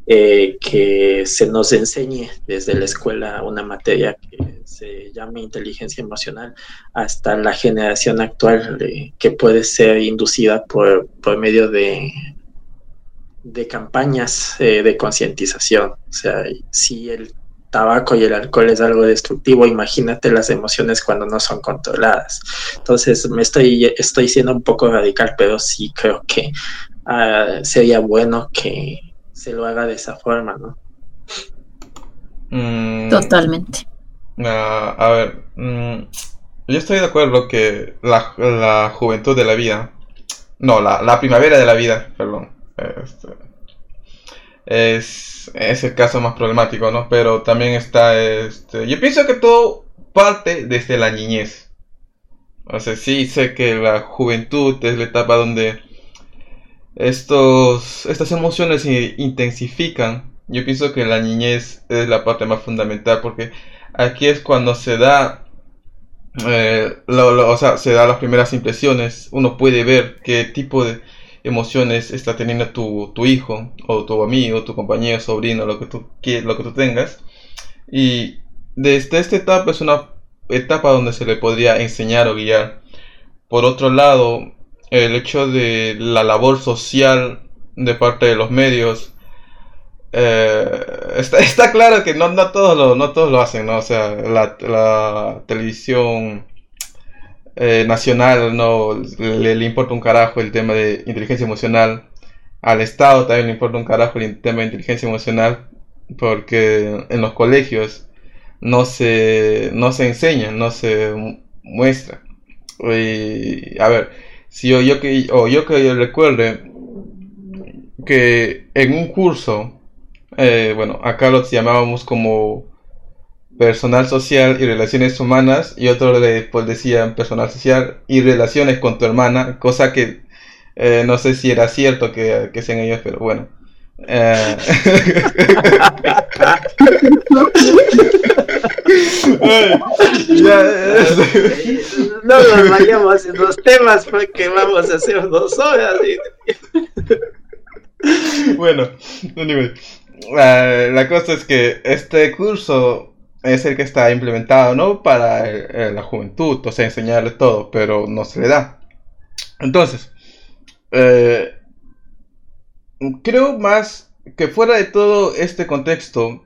eh, que se nos enseñe desde la escuela una materia que se llame inteligencia emocional hasta la generación actual eh, que puede ser inducida por, por medio de, de campañas de concientización. O sea, si el tabaco y el alcohol es algo destructivo, imagínate las emociones cuando no son controladas. Entonces, me estoy, estoy siendo un poco radical, pero sí creo que uh, sería bueno que se lo haga de esa forma, ¿no? Mm, Totalmente. Uh, a ver, mm, yo estoy de acuerdo que la, la juventud de la vida, no, la, la primavera de la vida, perdón, este, es, es, el caso más problemático, ¿no? Pero también está, este, yo pienso que todo parte desde la niñez. O sea, sí sé que la juventud es la etapa donde estos, estas emociones se intensifican. Yo pienso que la niñez es la parte más fundamental porque aquí es cuando se da, eh, lo, lo, o sea, se da las primeras impresiones. Uno puede ver qué tipo de emociones está teniendo tu, tu hijo o tu amigo, tu compañero, sobrino, lo que tú lo que tú tengas. Y desde esta etapa es una etapa donde se le podría enseñar o guiar. Por otro lado, el hecho de la labor social de parte de los medios eh, está, (laughs) está, claro que no, no, todos lo, no todos lo hacen, ¿no? O sea, la, la televisión eh, nacional no le, importa un carajo el tema de inteligencia emocional. Al Estado también le importa un carajo el tema de inteligencia emocional porque en los colegios no se, no se enseña, no se muestra. Y, a ver, si yo, que o yo que recuerde que en un curso, eh, bueno, acá los llamábamos como personal social y relaciones humanas y otro le pues decían personal social y relaciones con tu hermana, cosa que eh, no sé si era cierto que, que sean ellos, pero bueno. Eh... (laughs) no nos vayamos en los temas porque vamos a hacer dos horas. bueno, anyway. Uh, la cosa es que este curso es el que está implementado, ¿no? Para el, la juventud, o sea, enseñarle todo, pero no se le da. Entonces, eh, creo más que fuera de todo este contexto,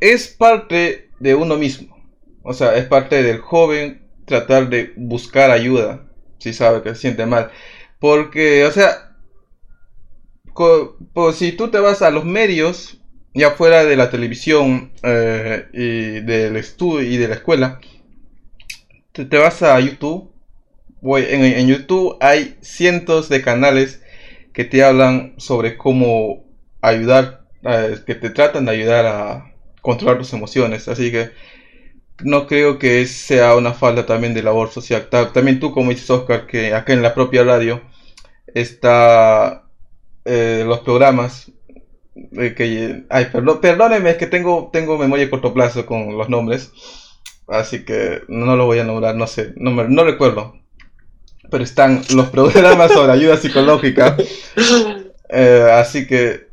es parte de uno mismo. O sea, es parte del joven tratar de buscar ayuda si sabe que se siente mal. Porque, o sea, pues si tú te vas a los medios, ya fuera de la televisión eh, y del estudio y de la escuela, te, vas a YouTube. En, en YouTube hay cientos de canales que te hablan sobre cómo ayudar, eh, que te tratan de ayudar a controlar tus emociones. Así que no creo que sea una falta también de labor social. También tú, como dices, Oscar, que acá en la propia radio está eh, los programas. Eh, que, ay, perdón, perdónenme, es que tengo, tengo memoria a corto plazo con los nombres. Así que no lo voy a nombrar, no sé, no, me, no recuerdo. Pero están los programas sobre ayuda (laughs) psicológica. Eh, así que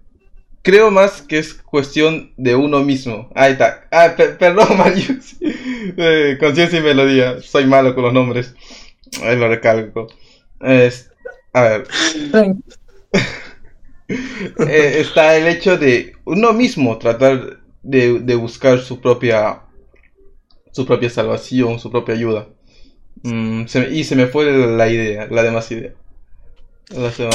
creo más que es cuestión de uno mismo. Ahí está. Ah, perdón, (laughs) Marius. Eh, conciencia y melodía. Soy malo con los nombres. Ahí lo recalco. a ver. Eh, está el hecho de uno mismo tratar de, de, buscar su propia su propia salvación, su propia ayuda. Mm, se, y se me fue la idea, la demás idea.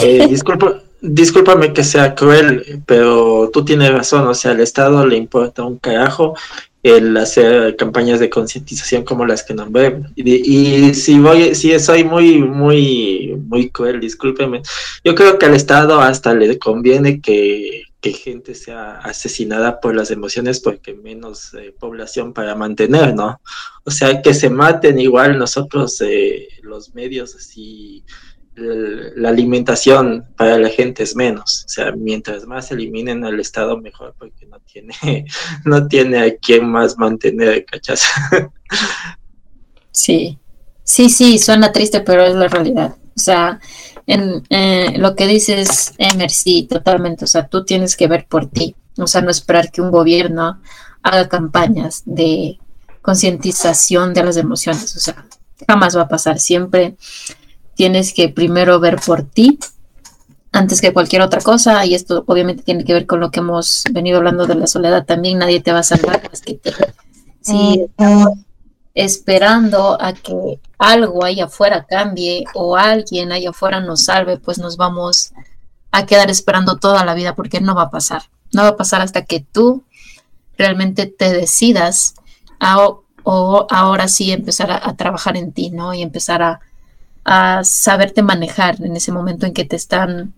Eh, disculpa, discúlpame que sea cruel, pero tú tienes razón, o sea, al Estado le importa un carajo el hacer campañas de concientización como las que nombré. Y, y, si voy, si soy muy, muy, muy cruel, discúlpeme. Yo creo que al Estado hasta le conviene que, que gente sea asesinada por las emociones porque menos eh, población para mantener, ¿no? O sea, que se maten igual nosotros, eh, los medios así la alimentación para la gente es menos. O sea, mientras más eliminen al Estado, mejor, porque no tiene, (laughs) no tiene a quién más mantener, ¿cachas? Sí, sí, sí, suena triste, pero es la realidad. O sea, en eh, lo que dices, Emer, totalmente. O sea, tú tienes que ver por ti. O sea, no esperar que un gobierno haga campañas de concientización de las emociones. O sea, jamás va a pasar. Siempre tienes que primero ver por ti antes que cualquier otra cosa, y esto obviamente tiene que ver con lo que hemos venido hablando de la soledad también, nadie te va a salvar más que te. Si estamos esperando a que algo allá afuera cambie o alguien allá afuera nos salve, pues nos vamos a quedar esperando toda la vida porque no va a pasar. No va a pasar hasta que tú realmente te decidas a, o ahora sí empezar a, a trabajar en ti, ¿no? Y empezar a, a saberte manejar en ese momento en que te están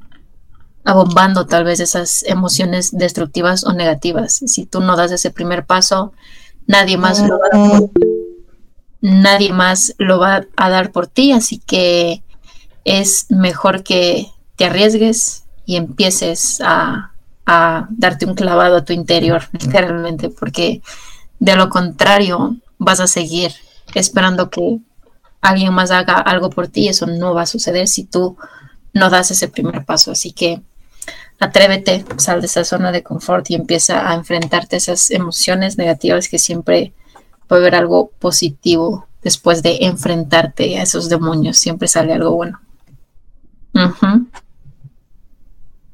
abombando tal vez esas emociones destructivas o negativas. Si tú no das ese primer paso, nadie más lo va a dar por, nadie más lo va a dar por ti, así que es mejor que te arriesgues y empieces a, a darte un clavado a tu interior, literalmente, porque de lo contrario vas a seguir esperando que alguien más haga algo por ti, eso no va a suceder si tú no das ese primer paso. Así que atrévete, sal de esa zona de confort y empieza a enfrentarte a esas emociones negativas que siempre puede haber algo positivo después de enfrentarte a esos demonios. Siempre sale algo bueno.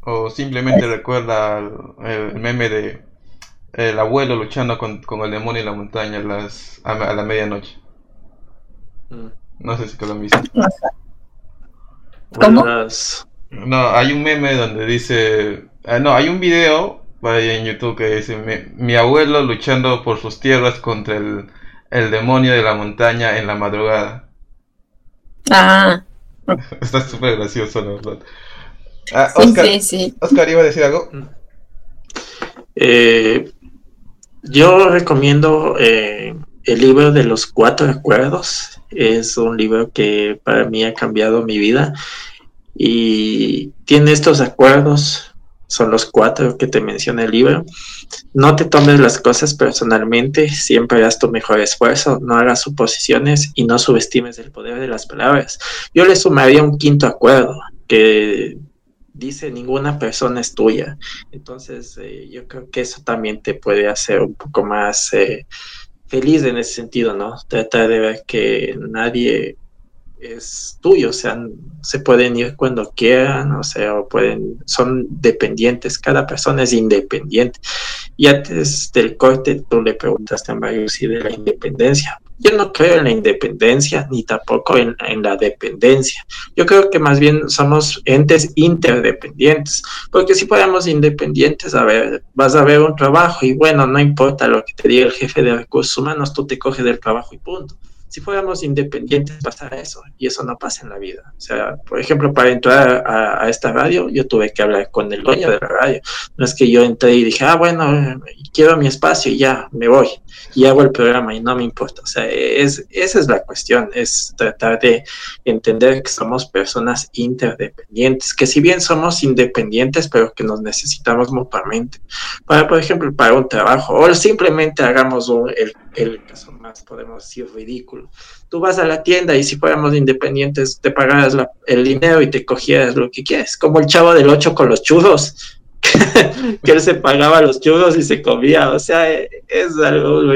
O simplemente recuerda el, el meme de el abuelo luchando con, con el demonio en la montaña a, las, a, a la medianoche. Mm. No sé si que lo han visto. ¿Cómo? No, hay un meme donde dice... ah, no, hay un video ahí en YouTube que dice mi, mi abuelo luchando por sus tierras contra el, el demonio de la montaña en la madrugada. Ah, (laughs) Está súper gracioso, la verdad. Ah, sí, Oscar, sí, sí. Oscar iba a decir algo. Eh, yo recomiendo eh, el libro de los cuatro acuerdos. Es un libro que para mí ha cambiado mi vida y tiene estos acuerdos. Son los cuatro que te menciona el libro. No te tomes las cosas personalmente, siempre haz tu mejor esfuerzo, no hagas suposiciones y no subestimes el poder de las palabras. Yo le sumaría un quinto acuerdo que dice ninguna persona es tuya. Entonces, eh, yo creo que eso también te puede hacer un poco más eh, feliz en ese sentido, ¿no? Tratar de ver que nadie es tuyo, o sea, se pueden ir cuando quieran, o sea, o pueden, son dependientes, cada persona es independiente. Y antes del corte tú le preguntaste a Mario si de la independencia. Yo no creo en la independencia ni tampoco en, en la dependencia. Yo creo que más bien somos entes interdependientes, porque si fuéramos independientes, a ver, vas a ver un trabajo y bueno, no importa lo que te diga el jefe de recursos humanos, tú te coges del trabajo y punto. Si fuéramos independientes, pasara eso, y eso no pasa en la vida. O sea, por ejemplo, para entrar a, esta radio, yo tuve que hablar con el dueño de la radio. No es que yo entré y dije, ah, bueno, quiero mi espacio y ya, me voy y hago el programa y no me importa. O sea, es, esa es la cuestión, es tratar de entender que somos personas interdependientes, que si bien somos independientes, pero que nos necesitamos mutuamente. Para, por ejemplo, para un trabajo, o simplemente hagamos un, el, el caso más, podemos decir, ridículo. Tú vas a la tienda y si fuéramos independientes, te pagaras la, el dinero y te cogieras lo que quieres, como el chavo del 8 con los churros (laughs) que él se pagaba los churros y se comía. O sea, es algo, un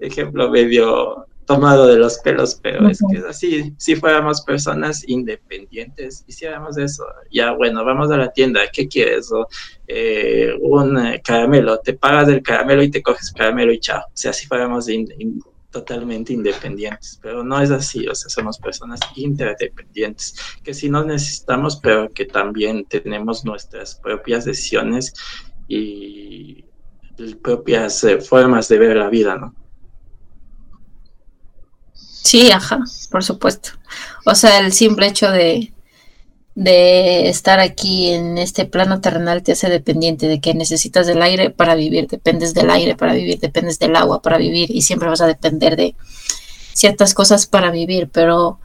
ejemplo medio tomado de los pelos, pero uh -huh. es que es así. Si fuéramos personas independientes, hiciéramos eso. Ya, bueno, vamos a la tienda, ¿qué quieres? O, eh, un eh, caramelo, te pagas el caramelo y te coges caramelo y chao. O sea, si fuéramos totalmente independientes, pero no es así, o sea, somos personas interdependientes, que sí nos necesitamos, pero que también tenemos nuestras propias decisiones y propias eh, formas de ver la vida, ¿no? Sí, ajá, por supuesto. O sea, el simple hecho de, de estar aquí en este plano terrenal te hace dependiente de que necesitas del aire para vivir, dependes del aire para vivir, dependes del agua para vivir y siempre vas a depender de ciertas cosas para vivir, pero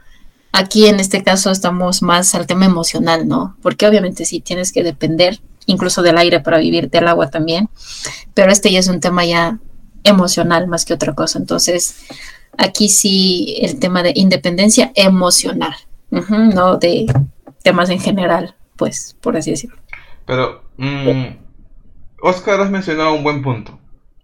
aquí en este caso estamos más al tema emocional, ¿no? Porque obviamente sí tienes que depender incluso del aire para vivir, del agua también, pero este ya es un tema ya emocional más que otra cosa, entonces aquí sí el tema de independencia emocional, no de temas en general, pues, por así decirlo. Pero, mmm, Oscar, has mencionado un buen punto.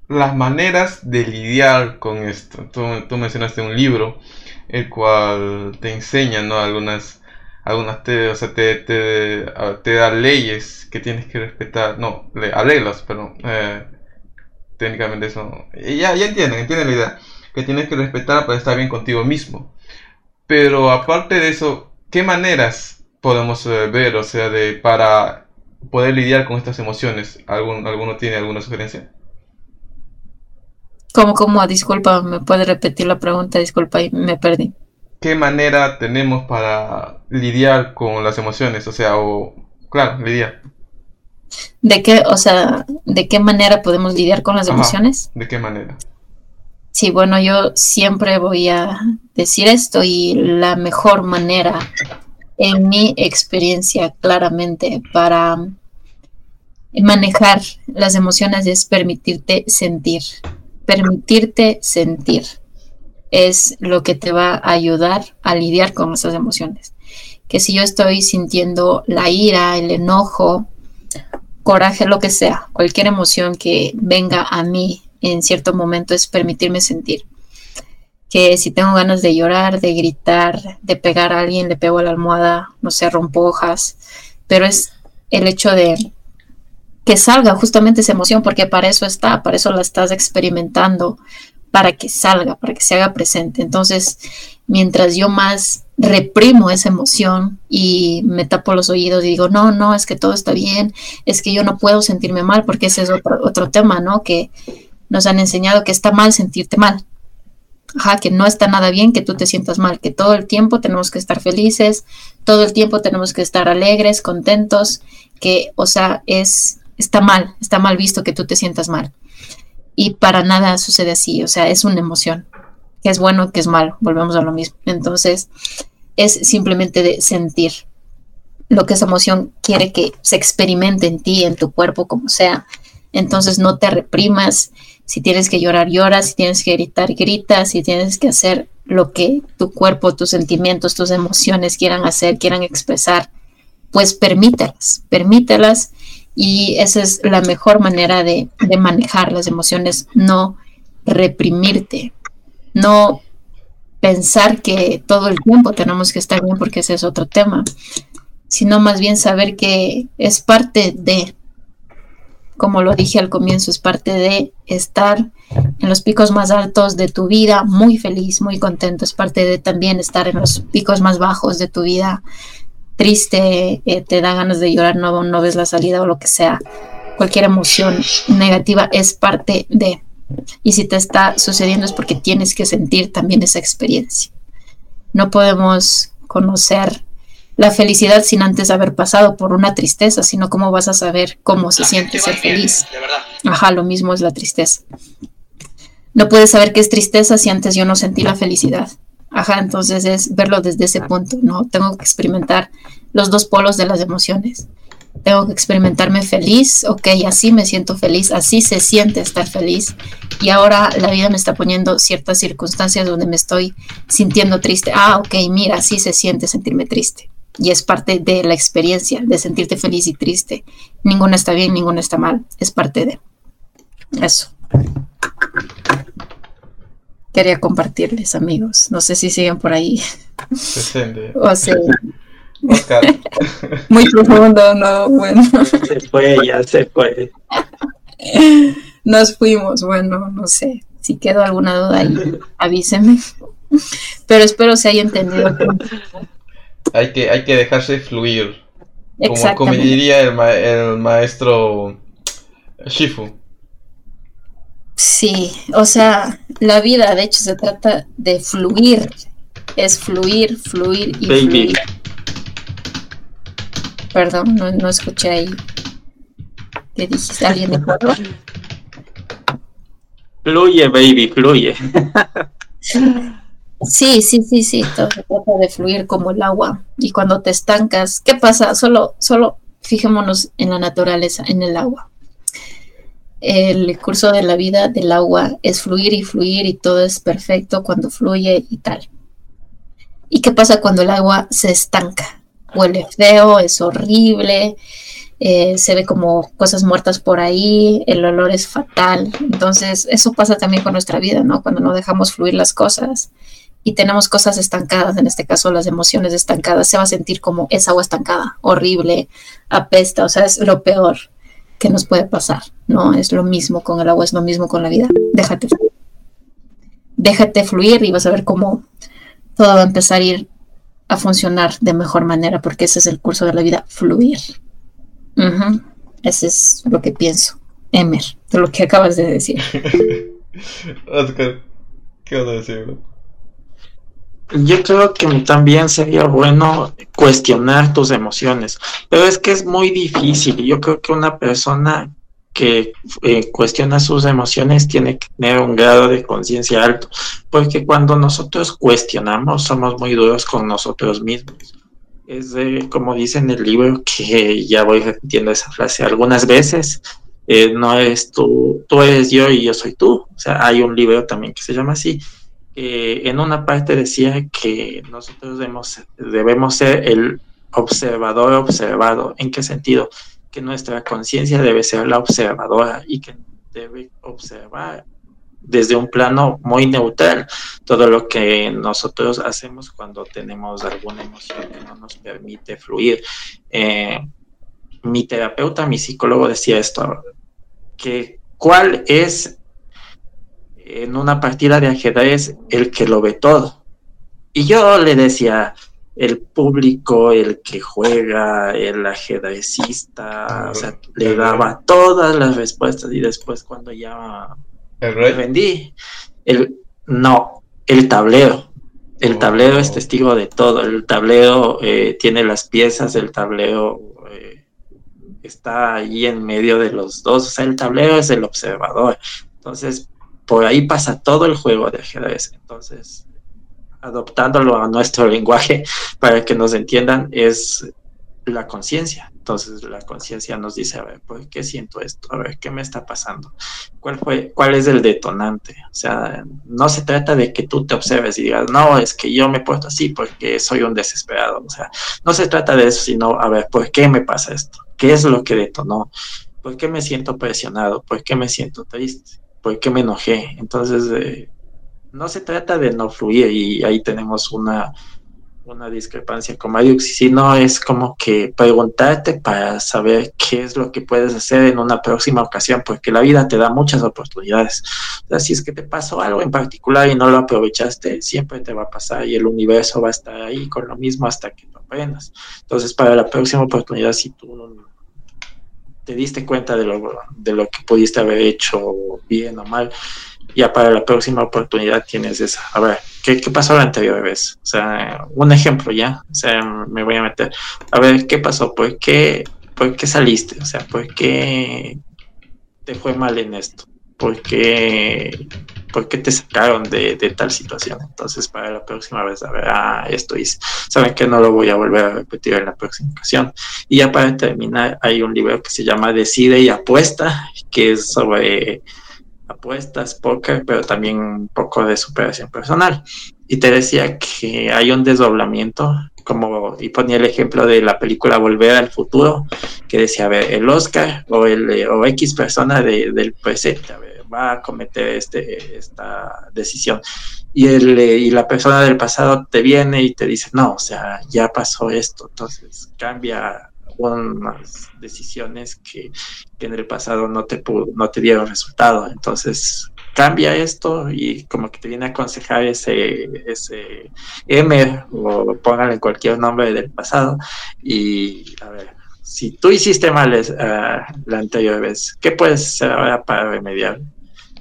Las maneras de lidiar con esto. Tú, tú mencionaste un libro, el cual te enseña, ¿no? Algunas, algunas te, o sea, te, te, te da leyes que tienes que respetar. No, arreglos, pero eh, técnicamente eso. Ya, ya entienden, entienden la idea. Que tienes que respetar para estar bien contigo mismo. Pero aparte de eso, ¿qué maneras podemos eh, ver, o sea, de para poder lidiar con estas emociones? ¿Algún, ¿Alguno tiene alguna sugerencia? ¿Cómo, cómo? Disculpa, ¿me puede repetir la pregunta? Disculpa, me perdí. ¿Qué manera tenemos para lidiar con las emociones? O sea, o, claro, lidiar. ¿De qué, o sea, de qué manera podemos lidiar con las Ajá, emociones? ¿De qué manera? Sí, bueno, yo siempre voy a decir esto y la mejor manera en mi experiencia claramente para manejar las emociones es permitirte sentir. Permitirte sentir es lo que te va a ayudar a lidiar con esas emociones. que si yo estoy sintiendo la ira, el enojo, coraje, lo que sea, cualquier emoción que venga a mí en cierto momento es permitirme sentir. Que si tengo ganas de llorar, de gritar, de pegar a alguien, le pego a la almohada, no sé, rompo hojas, pero es el hecho de que salga justamente esa emoción, porque para eso está, para eso la estás experimentando, para que salga, para que se haga presente. Entonces, mientras yo más reprimo esa emoción y me tapo los oídos y digo, no, no, es que todo está bien, es que yo no puedo sentirme mal, porque ese es otro, otro tema, ¿no? Que nos han enseñado que está mal sentirte mal. Ajá, que no está nada bien que tú te sientas mal, que todo el tiempo tenemos que estar felices, todo el tiempo tenemos que estar alegres, contentos, que, o sea, es, está mal, está mal visto que tú te sientas mal. Y para nada sucede así, o sea, es una emoción, que es bueno, que es malo, volvemos a lo mismo. Entonces, es simplemente de sentir lo que esa emoción quiere que se experimente en ti, en tu cuerpo, como sea. Entonces, no te reprimas. Si tienes que llorar, llora. Si tienes que gritar, grita. Si tienes que hacer lo que tu cuerpo, tus sentimientos, tus emociones quieran hacer, quieran expresar, pues permítelas, permítelas y esa es la mejor manera de, manejar las emociones, no reprimirte, no pensar que todo el tiempo tenemos que estar bien porque ese es otro tema, sino más bien saber que es parte de, como lo dije al comienzo, es parte de estar en los picos más altos de tu vida muy feliz, muy contento, es parte de también estar en los picos más bajos de tu vida triste, eh, te da ganas de llorar, no, no ves la salida o lo que sea. Cualquier emoción negativa es parte de. Y si te está sucediendo es porque tienes que sentir también esa experiencia. No podemos conocer la felicidad sin antes haber pasado por una tristeza, sino cómo vas a saber cómo se siente ser feliz. Ajá, lo mismo es la tristeza. No puedes saber qué es tristeza si antes yo no sentí la felicidad. Ajá, entonces es verlo desde ese punto, ¿no? Tengo que experimentar los dos polos de las emociones. Tengo que experimentarme feliz, ok, así me siento feliz, así se siente estar feliz. Y ahora la vida me está poniendo ciertas circunstancias donde me estoy sintiendo triste. Ah, ok, mira, así se siente sentirme triste. Y es parte de la experiencia de sentirte feliz y triste. Ninguna está bien, ninguna está mal. Es parte de eso quería compartirles, amigos. No sé si siguen por ahí. (laughs) o sea, Oscar. (laughs) Muy profundo, no, bueno. (laughs) Se fue, ya se fue. Nos fuimos, bueno, no sé. Si quedó alguna duda ahí, avísenme. Pero espero se haya entendido. Hay que, hay que dejarse fluir. Como, como diría el, el maestro Shifu. Sí, o sea, la vida de hecho se trata de fluir, es fluir, fluir y fluir. Perdón, no, no escuché ahí. ¿Qué dijiste? ¿Alguien de acuerdo? Fluye, baby, fluye. (laughs) Sí, sí, sí, sí, todo se trata de fluir como el agua. Y cuando te estancas, ¿qué pasa? Solo, solo fijémonos en la naturaleza, en el agua el curso de la vida del agua es fluir y fluir y todo es perfecto cuando fluye y tal. ¿Y qué pasa cuando el agua se estanca? Huele feo, es horrible, eh, se ve como cosas muertas por ahí, el olor es fatal. Entonces, eso pasa también con nuestra vida, ¿no? Cuando no dejamos fluir las cosas y tenemos cosas estancadas, en este caso las emociones estancadas, se va a sentir como esa agua estancada, horrible, apesta, o sea, es lo peor que nos puede pasar, ¿no? Es lo mismo con el agua, es lo mismo con la vida. Déjate. Déjate fluir y vas a ver cómo todo va a empezar a ir a funcionar de mejor manera, porque ese es el curso de la vida, fluir. Ese es lo que pienso. Emer, de lo que acabas de decir. (laughs) ¿qué vas a decir? Yo creo que también sería bueno cuestionar tus emociones, pero es que es muy difícil. Yo creo que una persona que eh, cuestiona sus emociones tiene que tener un grado de conciencia alto, porque cuando nosotros cuestionamos somos muy duros con nosotros mismos. Es como dice en el libro, que ya voy repitiendo esa frase algunas veces, eh, no es tú, tú eres yo y yo soy tú. O sea, hay un libro también que se llama así eh, en una parte decía que nosotros debemos, ser el observador observado. ¿En qué sentido? Que nuestra conciencia debe ser la observadora y que debe observar desde un plano muy neutral todo lo que nosotros hacemos cuando tenemos alguna emoción que no nos permite fluir. Eh, mi terapeuta, mi psicólogo decía esto, que cuál es en una partida de ajedrez el que lo ve todo. Y yo le decía, el público, el que juega, el ajedrecista, o sea, le daba todas las respuestas y después cuando ya ¿El me rey? rendí, el, no, el tablero. El Oh. tablero es testigo de todo. El tablero eh, tiene las piezas, el tablero eh, está ahí en medio de los dos. O sea, el tablero es el observador. Entonces, por ahí pasa todo el juego de ajedrez. Entonces, adoptándolo a nuestro (laughs) lenguaje para que nos entiendan, es la conciencia. Entonces, la conciencia nos dice, a ver, ¿por qué siento esto? A ver, ¿qué me está pasando? ¿Cuál, fue, ¿Cuál es el detonante? O sea, no se trata de que tú te observes y digas, no, es que yo me he puesto así porque soy un desesperado. O sea, no se trata de eso, sino, a ver, ¿por qué me pasa esto? ¿Qué es lo que detonó? ¿Por qué me siento presionado? ¿Por qué me siento triste? ¿Por qué me enojé? Entonces, eh, no se trata de no fluir y ahí tenemos una, una discrepancia con Mariux, sino es como que preguntarte para saber qué es lo que puedes hacer en una próxima ocasión, porque la vida te da muchas oportunidades. O sea, si es que te pasó algo en particular y no lo aprovechaste, siempre te va a pasar y el universo va a estar ahí con lo mismo hasta que lo aprendas. Entonces, para la próxima oportunidad, si tú te diste cuenta de lo, de lo que pudiste haber hecho bien o mal, ya para la próxima oportunidad tienes esa. A ver, ¿qué, qué pasó la anterior vez? O sea, un ejemplo ya. O sea, me voy a meter. A ver, ¿qué pasó? ¿Por qué, por qué saliste? O sea, ¿por qué te fue mal en esto? ¿Por qué, por qué te sacaron de, tal situación? Entonces, para la próxima vez, a ver, ah, esto hice. Saben que no lo voy a volver a repetir en la próxima ocasión. Y ya para terminar, hay un libro que se llama Decide y Apuesta, que es sobre apuestas, póker, pero también un poco de superación personal. Y te decía que hay un desdoblamiento, como, y ponía el ejemplo de la película Volver al Futuro, que decía, a ver, el Oscar o, el, o X persona de, del presente, a ver, va a cometer este, esta decisión. Y, el, y la persona del pasado te viene y te dice, no, o sea, ya pasó esto, entonces cambia unas decisiones que, que en el pasado no te, no te dieron resultado. Entonces, cambia esto y como que te viene a aconsejar ese, ese M o póngale cualquier nombre del pasado y a ver, si tú hiciste mal uh, la anterior vez, ¿qué puedes hacer ahora para remediar?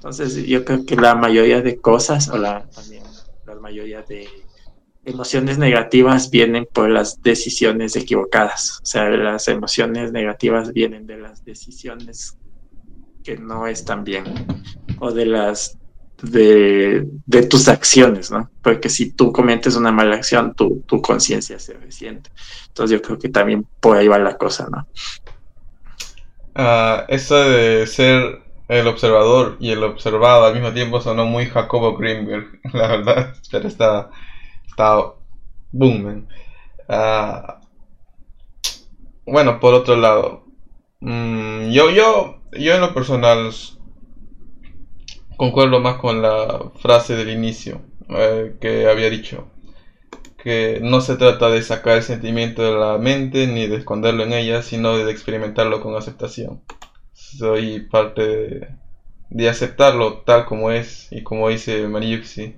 Entonces yo creo que la mayoría de cosas o la, también la mayoría de emociones negativas vienen por las decisiones equivocadas. O sea, las emociones negativas vienen de las decisiones que no están bien o de las de, tus acciones, ¿no? Porque si tú cometes una mala acción, tu, tu conciencia se resiente. Entonces yo creo que también por ahí va la cosa, ¿no? Uh, eso de ser el observador y el observado al mismo tiempo sonó muy Jacobo Greenberg, (laughs) la verdad, pero está, está boom. Uh, bueno, por otro lado, mmm, yo, yo, yo en lo personal concuerdo más con la frase del inicio eh, que había dicho que no se trata de sacar el sentimiento de la mente ni de esconderlo en ella, sino de experimentarlo con aceptación. Soy parte de, aceptarlo tal como es y como dice Mariuxi,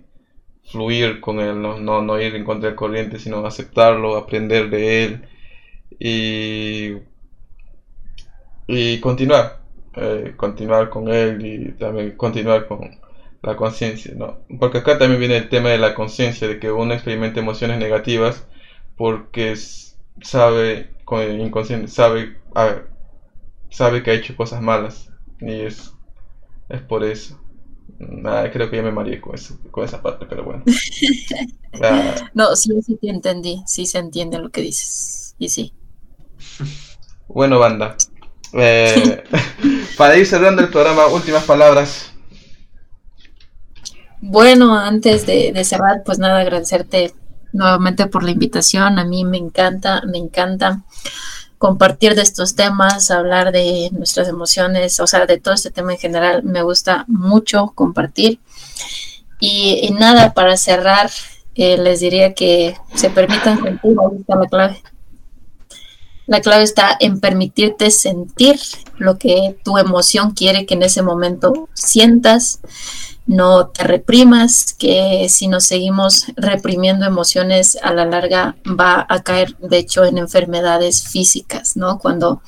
fluir con él, no, no, no ir en contra del corriente, sino aceptarlo, aprender de él y, y continuar. Eh, continuar con él y también continuar con la conciencia, ¿no? Porque acá también viene el tema de la conciencia, de que uno experimenta emociones negativas porque sabe, con el inconsciente, sabe, sabe que ha hecho cosas malas y es, es por eso. Nah, creo que ya me mareé con, eso, con esa parte, pero bueno. (laughs) No, sí, sí te entendí, sí se entiende lo que dices, y sí. Bueno, banda. Eh, (laughs) para ir cerrando el programa, últimas palabras. bueno, antes de, de cerrar, pues nada, agradecerte nuevamente por la invitación. A mí me encanta, me encanta compartir de estos temas, hablar de nuestras emociones, o sea, de todo este tema en general. Me gusta mucho compartir. Y, nada, para cerrar, eh, les diría que se permitan sentir, ahí está la clave. La clave está en permitirte sentir lo que tu emoción quiere que en ese momento sientas no te reprimas, que si nos seguimos reprimiendo emociones a la larga va a caer, de hecho, en enfermedades físicas, ¿no? Cuando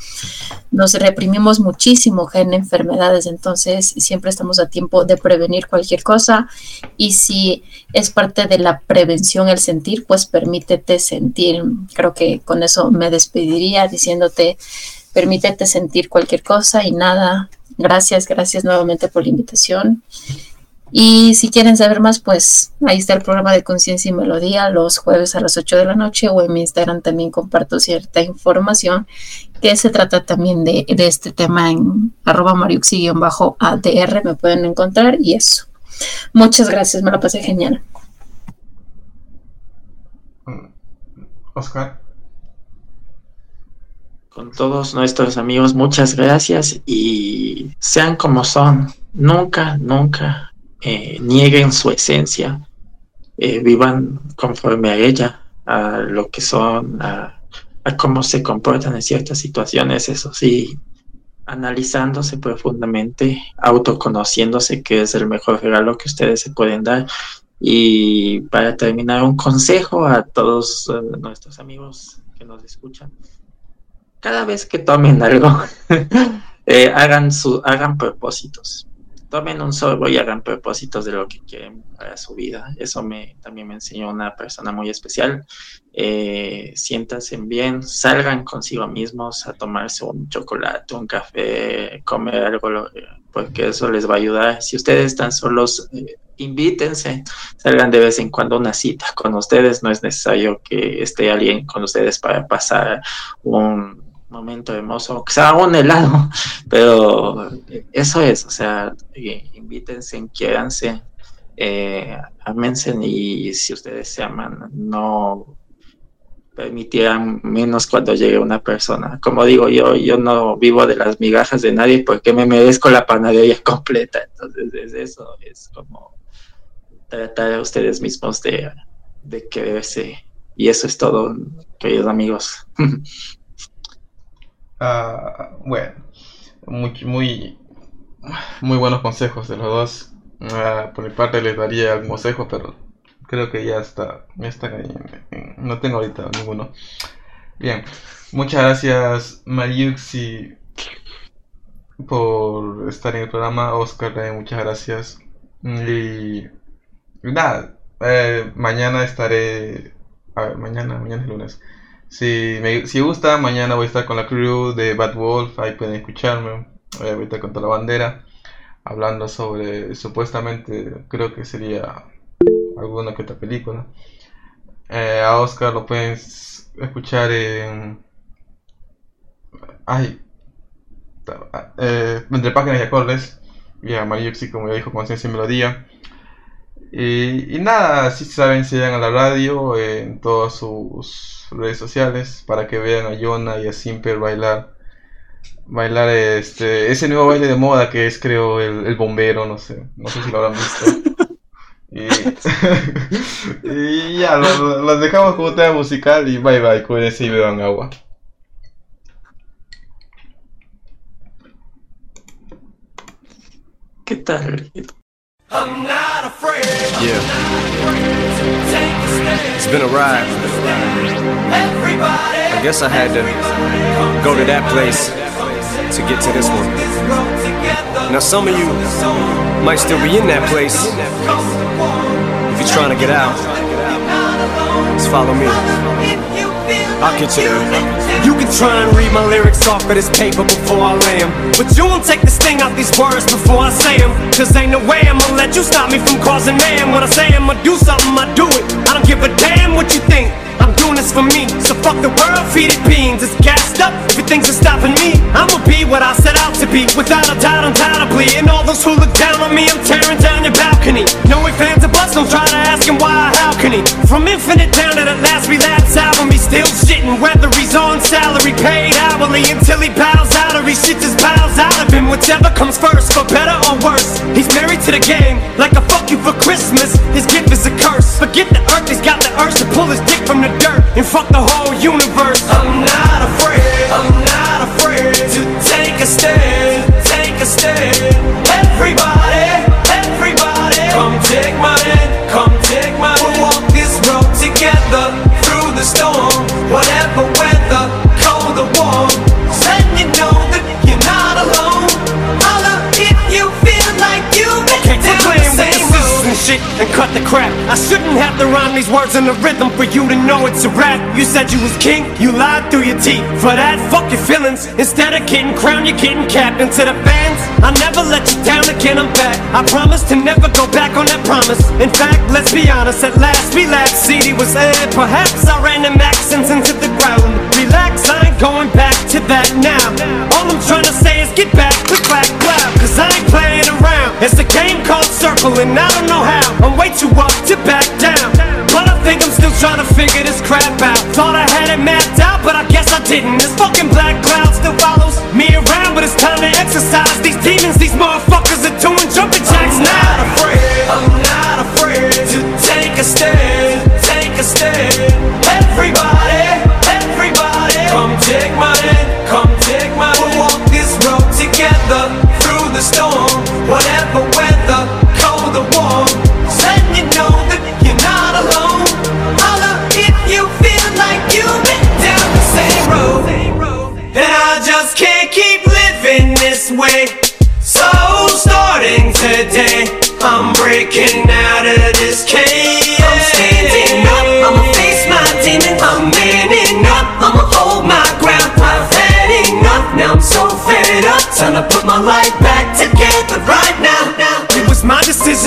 nos reprimimos muchísimo, en enfermedades, entonces siempre estamos a tiempo de prevenir cualquier cosa y si es parte de la prevención el sentir, pues permítete sentir. Creo que con eso me despediría diciéndote, permítete sentir cualquier cosa y nada. Gracias, gracias nuevamente por la invitación. Y si quieren saber más, pues ahí está el programa de Conciencia y Melodía los jueves a las 8 de la noche o en mi Instagram también comparto cierta información que se trata también de, este tema en arroba mariuxi-adr me pueden encontrar y eso. Muchas gracias, me la pasé genial. Oscar. Con todos nuestros amigos, muchas gracias y sean como son. Nunca, nunca eh, nieguen su esencia, eh, vivan conforme a ella, a lo que son, a, cómo se comportan en ciertas situaciones, eso sí, analizándose profundamente, autoconociéndose, que es el mejor regalo que ustedes se pueden dar. Y para terminar, un consejo a todos eh, nuestros amigos que nos escuchan. Cada vez que tomen algo, (laughs) hagan, su, hagan propósitos tomen un sorbo y hagan propósitos de lo que quieren para su vida. Eso me, también me enseñó una persona muy especial. Eh, siéntanse bien, salgan consigo mismos a tomarse un chocolate, un café, comer algo, porque eso les va a ayudar. Si ustedes están solos, eh, invítense, salgan de vez en cuando una cita con ustedes. No es necesario que esté alguien con ustedes para pasar un momento hermoso, que sea un helado, (laughs) pero eso es, o sea, invítense, quiéranse, eh, amense y si ustedes se aman, no permitirán menos cuando llegue una persona. Como digo yo, yo no vivo de las migajas de nadie porque me merezco la panadería (laughs) completa. Entonces, eso es como tratar a ustedes mismos de, de quererse. Y eso es todo, queridos amigos. (laughs) Ah, bueno, muy, muy, muy buenos consejos de los dos. Ah, por mi parte les daría algún consejo, pero creo que ya está, ya está no tengo ahorita ninguno. Bien, muchas gracias Mariuxi por estar en el programa. Oscar muchas gracias. Y, nada, eh, mañana estaré, a ver, mañana, mañana es lunes. Si, me, si gusta, mañana voy a estar con la crew de Bad Wolf, ahí pueden escucharme. Voy a estar con toda la bandera, hablando sobre, supuestamente, creo que sería alguna que otra película. Eh, a Oscar lo pueden escuchar en... Ay, eh, entre páginas y acordes. Y a Mariuxi, como ya dijo, Conciencia y Melodía. Y, y nada, si saben, si llegan a la radio en todas sus redes sociales para que vean a Yona y a Simper bailar. Bailar este, ese nuevo baile de moda que es, creo, el, bombero, no sé. No sé si lo habrán visto. (laughs) (laughs) Y, ya, los, dejamos como tema musical y bye bye, cuídense y beban agua. ¿Qué tal? I'm not afraid. Yeah. It's been a ride. I guess I had to go to that place to get to this one. Now, some of you might still be in that place. If you're trying to get out, just follow me. I'll get you. You can try and read my lyrics off of this paper before I lay them. But you won't take the sting out these words before I say them. Cause ain't no way I'ma let you stop me from causing man. When I say I'ma do something, I do it. I don't give a damn what you think. Doing this for me. So fuck the world, feed it beans. It's gassed up. It's stopping me, I'ma be what I set out to be. Without a doubt, undoubtedly. And all those who look down on me, I'm tearing down your balcony. Knowing fans No ifs, don't try to ask him why, how can he? From infinite down to the last relapse album, he's still shitting. Whether he's on salary, paid hourly, until he bows out or he shits his bowels out of him. Whichever comes first, for better or worse. He's married to the game, like a fuck you for Christmas. His gift is a curse. Forget the earth, he's got the urge to pull his dick from the dirt and fuck the whole universe. I'm not afraid, I'm not afraid to take a stand, take a stand. Shit and cut the crap. I shouldn't have to rhyme these words in the rhythm for you to know it's a rap. You said you was king, you lied through your teeth. For that, fuck your feelings. Instead of getting crowned, you're getting capped. And to the fans, I'll never let you down again. I'm back. I promise to never go back on that promise. In fact, let's be honest. At last, we laughed. CD was aired. Perhaps I ran the accents too up to back down. But I think I'm still trying to figure this crap out. Thought I had it mapped out, but I guess I didn't. This fucking black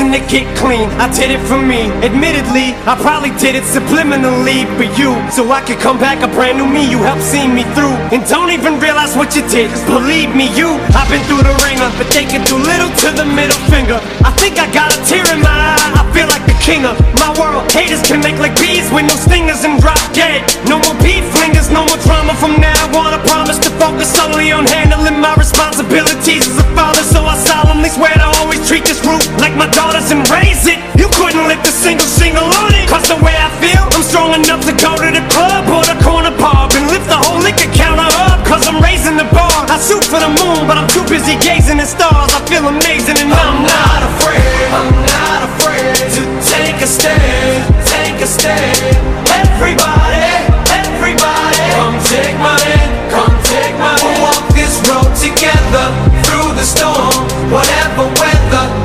decision to get clean. I did it for me. Admittedly, I probably did it subliminally for you. So I could come back a brand new me. You helped see me through. And don't even realize what you did. 'Cause believe me, you, I've been through the ringer. But they can do little to the middle finger. I think I got a tear in my eye. I feel like the king of my world. Haters can make like bees with no stingers and drop dead. No more beef flingers, no more drama from now on. I promise to focus solely on handling my responsibilities as a father. So I solemnly swear to always treat this roof like my daughters and raise it. You couldn't lift a single single on it. Cause the way I feel, I'm strong enough to go to the club or the corner pub and lift the whole liquor counter up. Cause I'm raising the bar. I shoot for the moon, but I'm too busy gazing at stars. I feel amazing and I'm, not afraid. I'm not afraid to take a stand, take a stand. Everybody, take my hand, come take my hand. We'll walk this road together through the storm, whatever weather.